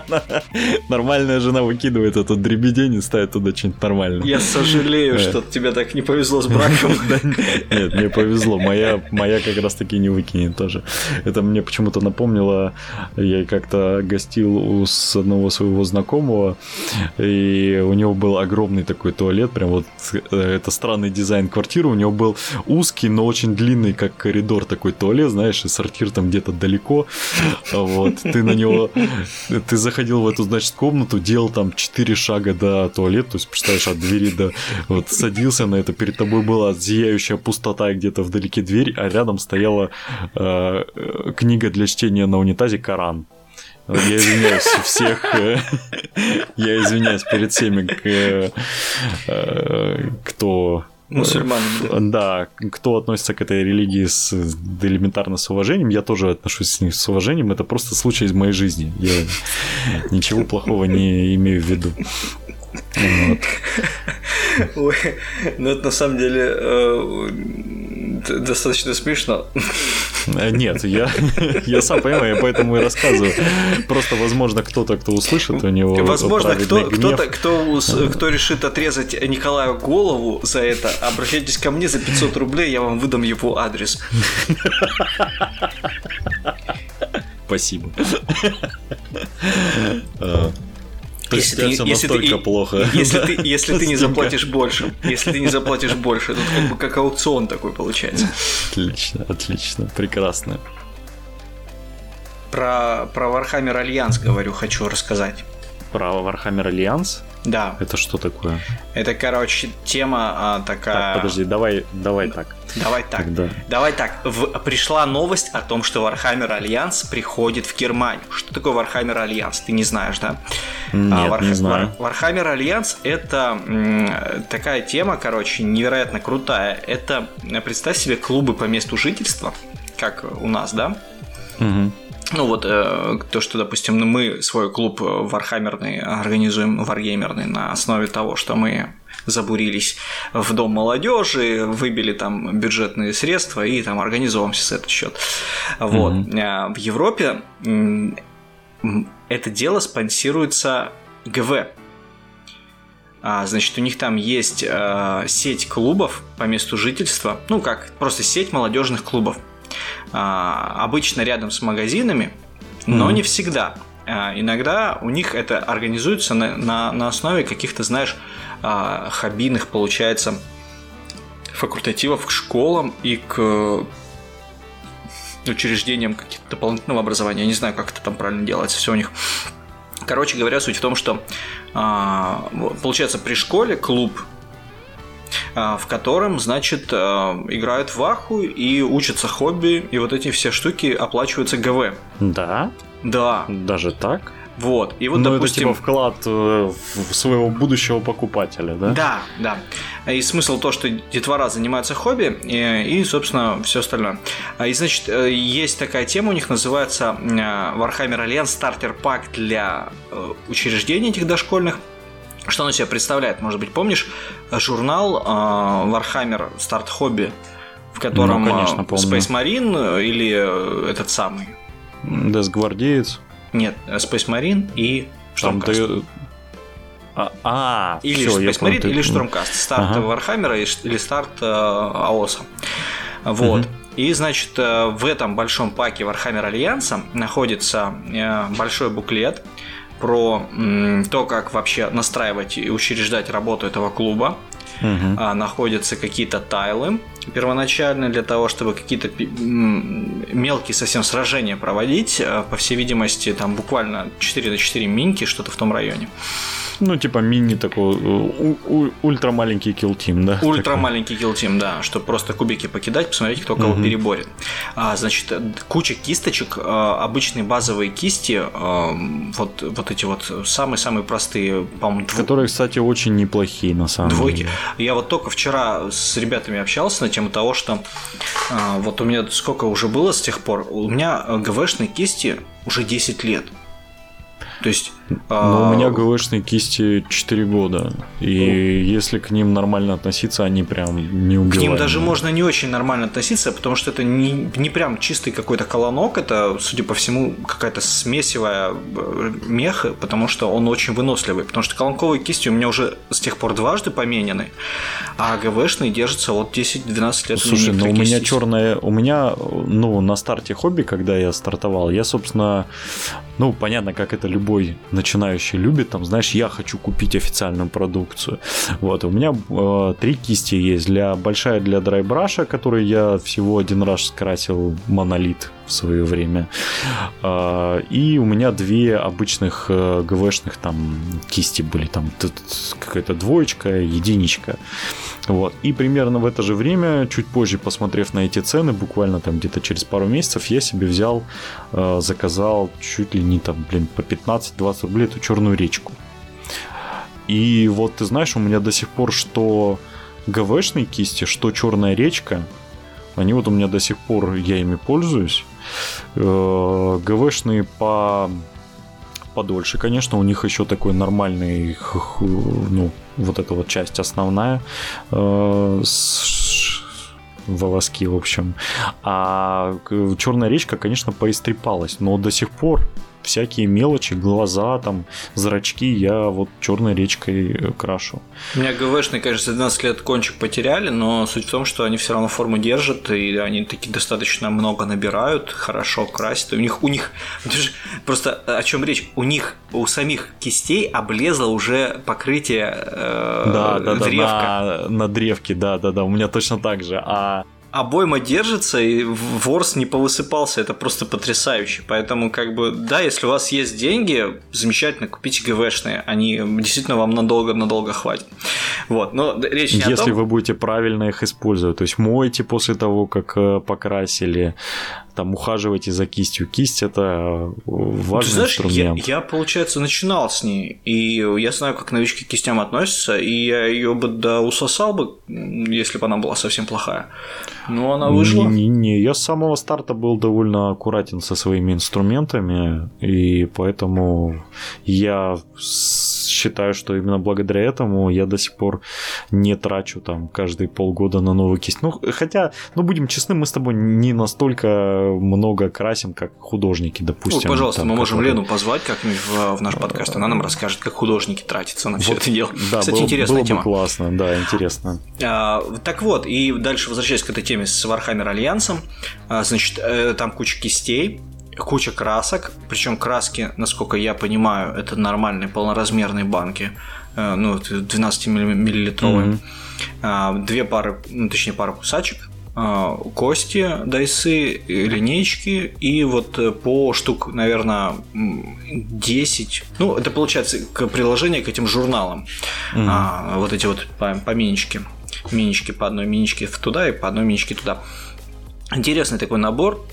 Нормальная жена выкидывает этот дребедень и ставит туда что-нибудь нормальное. Я сожалею, что тебе так не повезло с браком. Нет, мне повезло. Моя, моя как раз таки не выкинет тоже. Это мне почему-то напомнило, я как-то гостил у одного своего знакомого, и у него был огромный такой туалет, прям вот э, это странный дизайн квартиры. У него был узкий, но очень длинный, как коридор такой туалет, знаешь, и сортир там где-то далеко. Вот. Ты на него... Ты заходил в эту, значит, комнату, делал там 4 шага до туалета, то есть, представляешь, от двери до... Вот садился на это, перед тобой была зияющая пустота где-то вдалеке дверь, а рядом стояла э, книга для чтения на унитазе Коран. Я извиняюсь всех, э, я извиняюсь перед всеми, э, кто Мусульманам, да. Да, кто относится к этой религии с элементарно с уважением, я тоже отношусь с ней с уважением. Это просто случай из моей жизни. Я ничего плохого не имею в виду. Ой, ну это на самом деле э, достаточно смешно. Э, нет, я, я сам понимаю, я поэтому и рассказываю. Просто, возможно, кто-то, кто услышит, у него Возможно, кто, кто-то, кто, кто решит отрезать Николаю голову за это, обращайтесь ко мне за 500 рублей, я вам выдам его адрес. Спасибо. Если ты, если настолько ты, плохо. Если ты, если ты не заплатишь больше, если ты не заплатишь больше, тут как бы как аукцион такой получается. Отлично, отлично, прекрасно. Про, про Warhammer Alliance говорю, хочу рассказать. Про Warhammer Alliance? Да. Это что такое? Это, короче, тема а, такая... Так, подожди, давай, давай так. Давай так. Тогда. Давай так. В... Пришла новость о том, что Warhammer Alliance приходит в Германию. Что такое Warhammer Alliance? Ты не знаешь, да? Нет, а, War... не знаю. Warhammer Альянс это м, такая тема, короче, невероятно крутая. Это, представь себе, клубы по месту жительства, как у нас, да? Угу. Ну вот э, то, что, допустим, мы свой клуб вархаммерный организуем, варгеймерный, на основе того, что мы забурились в дом молодежи, выбили там бюджетные средства и там организовываемся с этот счет. Вот. Mm-hmm. В Европе это дело спонсируется ГВ. А, значит, у них там есть а, сеть клубов по месту жительства, ну как, просто сеть молодежных клубов. А, обычно рядом с магазинами, но mm-hmm. не всегда. А, иногда у них это организуется на, на, на основе каких-то, знаешь, а, хоббийных, получается, факультативов к школам и к учреждениям каких-то дополнительного образования. Я не знаю, как это там правильно делается, все у них. Короче говоря, суть в том, что получается при школе клуб в котором, значит, а, играют в аху и учатся хобби, и вот эти все штуки оплачиваются ГВ. Да? Да. Даже так? Вот. И вот, ну, допустим... это типа вклад э, в своего будущего покупателя, да? Да, да. И смысл то, что детвора занимается хобби и, и собственно, все остальное. А, и, значит, э, есть такая тема у них, называется э, Warhammer Alliance Starter Pack для учреждений этих дошкольных. Что он себя представляет? Может быть, помнишь журнал э, Warhammer Start Hobby, в котором ну, конечно, Space Marine или этот самый? Death Гвардеец? Нет, Space Marine и Штурмкаст. Ты... А, а или всё, Space Marine, ты... или Штурмкаст. Старт ага. Warhammer или старт э, АОСа. Вот. Угу. И, значит, э, в этом большом паке Warhammer Альянса находится э, большой буклет про то, как вообще настраивать и учреждать работу этого клуба. Угу. Находятся какие-то тайлы первоначальные для того, чтобы какие-то мелкие совсем сражения проводить. Э, по всей видимости, там буквально 4 на 4 минки, что-то в том районе. Ну, типа мини такой, у, у, ультра маленький килтим, да? Ультра такой. маленький килтим, да, чтобы просто кубики покидать, посмотреть, кто кого угу. переборет. А, значит, куча кисточек, а, обычные базовые кисти, а, вот, вот эти вот самые-самые простые, по-моему, дв... Которые, кстати, очень неплохие на самом Двойки. деле. Я вот только вчера с ребятами общался на тему того, что а, вот у меня сколько уже было с тех пор, у меня ГВшные кисти уже 10 лет. То есть... Но а... у меня ГВшные кисти 4 года. И ну, если к ним нормально относиться, они прям не убивают. К ним даже можно не очень нормально относиться, потому что это не, не прям чистый какой-то колонок, это, судя по всему, какая-то смесивая э, меха, потому что он очень выносливый. Потому что колонковые кисти у меня уже с тех пор дважды поменены, а ГВшные держатся вот 10-12 лет. Слушай, ну у меня черная... У меня, ну, на старте хобби, когда я стартовал, я, собственно, ну, понятно, как это любой любой начинающий любит, там, знаешь, я хочу купить официальную продукцию. Вот, у меня э, три кисти есть. Для, большая для драйбраша, который я всего один раз скрасил монолит в свое время. Э, и у меня две обычных э, ГВшных там кисти были, там какая-то двоечка, единичка. Вот. И примерно в это же время, чуть позже, посмотрев на эти цены, буквально там где-то через пару месяцев, я себе взял, э, заказал чуть ли не там, блин, по 15-20 рублей эту черную речку. И вот ты знаешь, у меня до сих пор что ГВшные кисти, что черная речка, они вот у меня до сих пор, я ими пользуюсь. Э, ГВшные по подольше, конечно, у них еще такой нормальный, ну, вот эта вот часть основная э, волоски, в общем. А Черная речка, конечно, поистрепалась, но до сих пор всякие мелочи, глаза, там, зрачки я вот черной речкой э, крашу. У меня ГВшные, конечно, 12 лет кончик потеряли, но суть в том, что они все равно форму держат, и они таки достаточно много набирают, хорошо красят. И у них, у них, просто о чем речь? У них, у самих кистей облезло уже покрытие э, да, да, древка. Да, на, на древке, да, да, да, у меня точно так же. А обойма держится, и ворс не повысыпался, это просто потрясающе. Поэтому, как бы, да, если у вас есть деньги, замечательно, купите ГВшные, они действительно вам надолго-надолго хватит. Вот, но речь не Если о том... вы будете правильно их использовать, то есть мойте после того, как э, покрасили, там ухаживайте за кистью. Кисть это э, важный Ты знаешь, инструмент. Я, я, получается, начинал с ней, и я знаю, как новички к кистям относятся, и я ее бы да усосал бы, если бы она была совсем плохая. Но она вышла. Не-не, я с самого старта был довольно аккуратен со своими инструментами, и поэтому я считаю, что именно благодаря этому я до сих пор не трачу там каждые полгода на новую кисть. Ну, хотя, ну, будем честны, мы с тобой не настолько много красим, как художники, допустим. Ну, пожалуйста, там, мы можем которые... Лену позвать как-нибудь в, в наш подкаст, она нам расскажет, как художники тратятся на все вот, это дело. Да, Кстати, было, интересная было тема. Классно, да, интересно. А, так вот, и дальше возвращаясь к этой теме с Warhammer Альянсом, а, значит, э, там куча кистей, куча красок, причем краски, насколько я понимаю, это нормальные полноразмерные банки, э, ну, 12-миллилитровые. Mm-hmm. Две пары, ну, точнее, пара кусачек, а, кости, дайсы, линейки и вот э, по штук, наверное, 10. Ну, это получается к приложение к этим журналам. Mm-hmm. А, вот эти вот по, по миничке. Минички по одной миничке туда и по одной миничке туда. Интересный такой набор.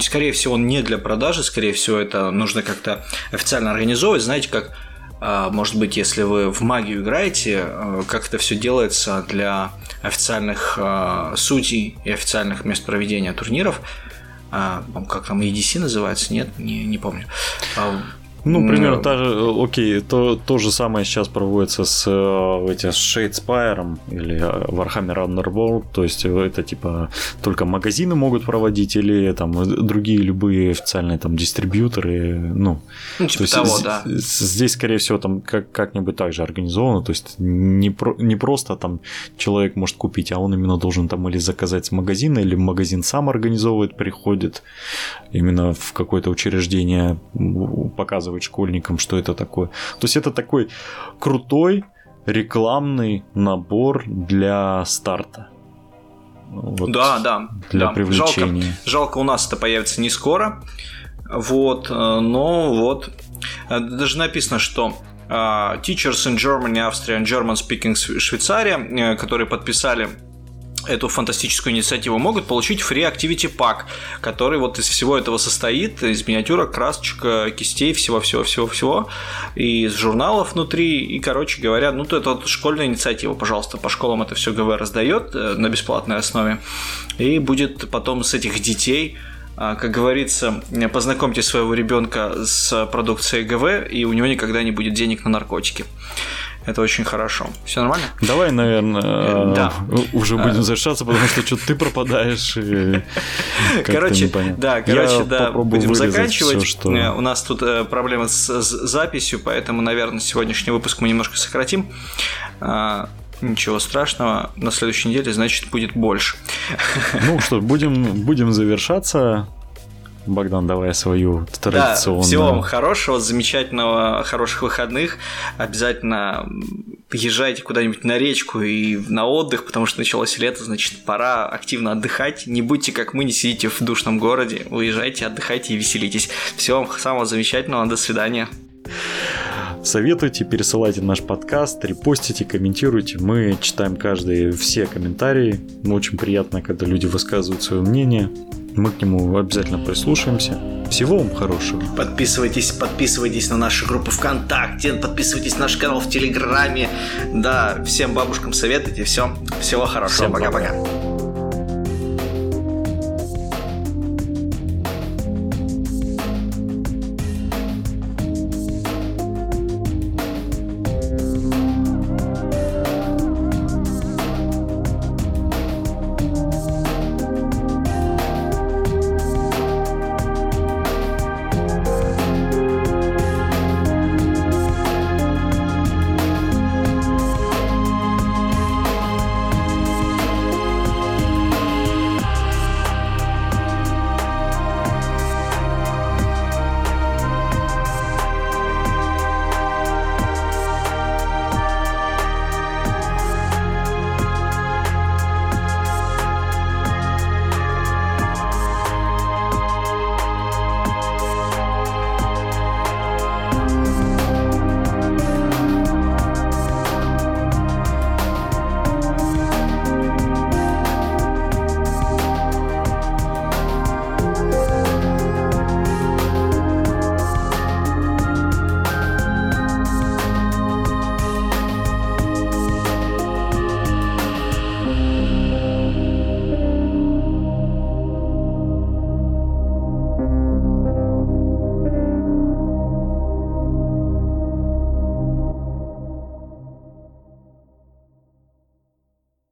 Скорее всего, он не для продажи, скорее всего, это нужно как-то официально организовывать. Знаете, как а, может быть, если вы в магию играете, а, как это все делается для официальных а, судей и официальных мест проведения турниров. Как там EDC называется? Нет, не, не помню. Ну, примерно та же, э, окей, то, то же самое сейчас проводится с, э, эти, с Shadespire или э, Warhammer Underworld, то есть это типа только магазины могут проводить или там другие любые официальные там дистрибьюторы, ну, ну типа то того, есть, да. Здесь, скорее всего, там как, как-нибудь так же организовано, то есть не, про, не просто там человек может купить, а он именно должен там или заказать с магазина, или магазин сам организовывает, приходит именно в какое-то учреждение, показывает школьникам, что это такое. То есть это такой крутой рекламный набор для старта. Вот да, да. Для да. привлечения. Жалко, жалко, у нас это появится не скоро. Вот, э, но вот. Э, даже написано, что э, Teachers in Germany, Austria and German Speaking Швейцария, которые подписали эту фантастическую инициативу, могут получить Free Activity Pack, который вот из всего этого состоит, из миниатюрок, красочек, кистей, всего-всего-всего-всего, и из журналов внутри, и, короче говоря, ну, то это вот школьная инициатива, пожалуйста, по школам это все ГВ раздает э, на бесплатной основе, и будет потом с этих детей а, как говорится, познакомьте своего ребенка с продукцией ГВ, и у него никогда не будет денег на наркотики. Это очень хорошо. Все нормально? Давай, наверное, э, да. уже будем а. завершаться, потому что что-то ты пропадаешь. Короче, да, короче, да, будем заканчивать. что... Э, у нас тут э, проблемы с записью, поэтому, наверное, сегодняшний выпуск мы немножко сократим. А, ничего страшного, на следующей неделе, значит, будет больше. Ну что, будем, будем завершаться. Богдан, давай свою традиционную. Да, всего вам хорошего, замечательного, хороших выходных. Обязательно езжайте куда-нибудь на речку и на отдых, потому что началось лето, значит, пора активно отдыхать. Не будьте как мы, не сидите в душном городе. Уезжайте, отдыхайте и веселитесь. Всего вам самого замечательного. До свидания. Советуйте, пересылайте наш подкаст, репостите, комментируйте. Мы читаем каждый, все комментарии. Очень приятно, когда люди высказывают свое мнение. Мы к нему обязательно прислушаемся. Всего вам хорошего. Подписывайтесь, подписывайтесь на нашу группу ВКонтакте, подписывайтесь на наш канал в Телеграме. Да, всем бабушкам советуйте. Все, всего хорошего. Пока-пока.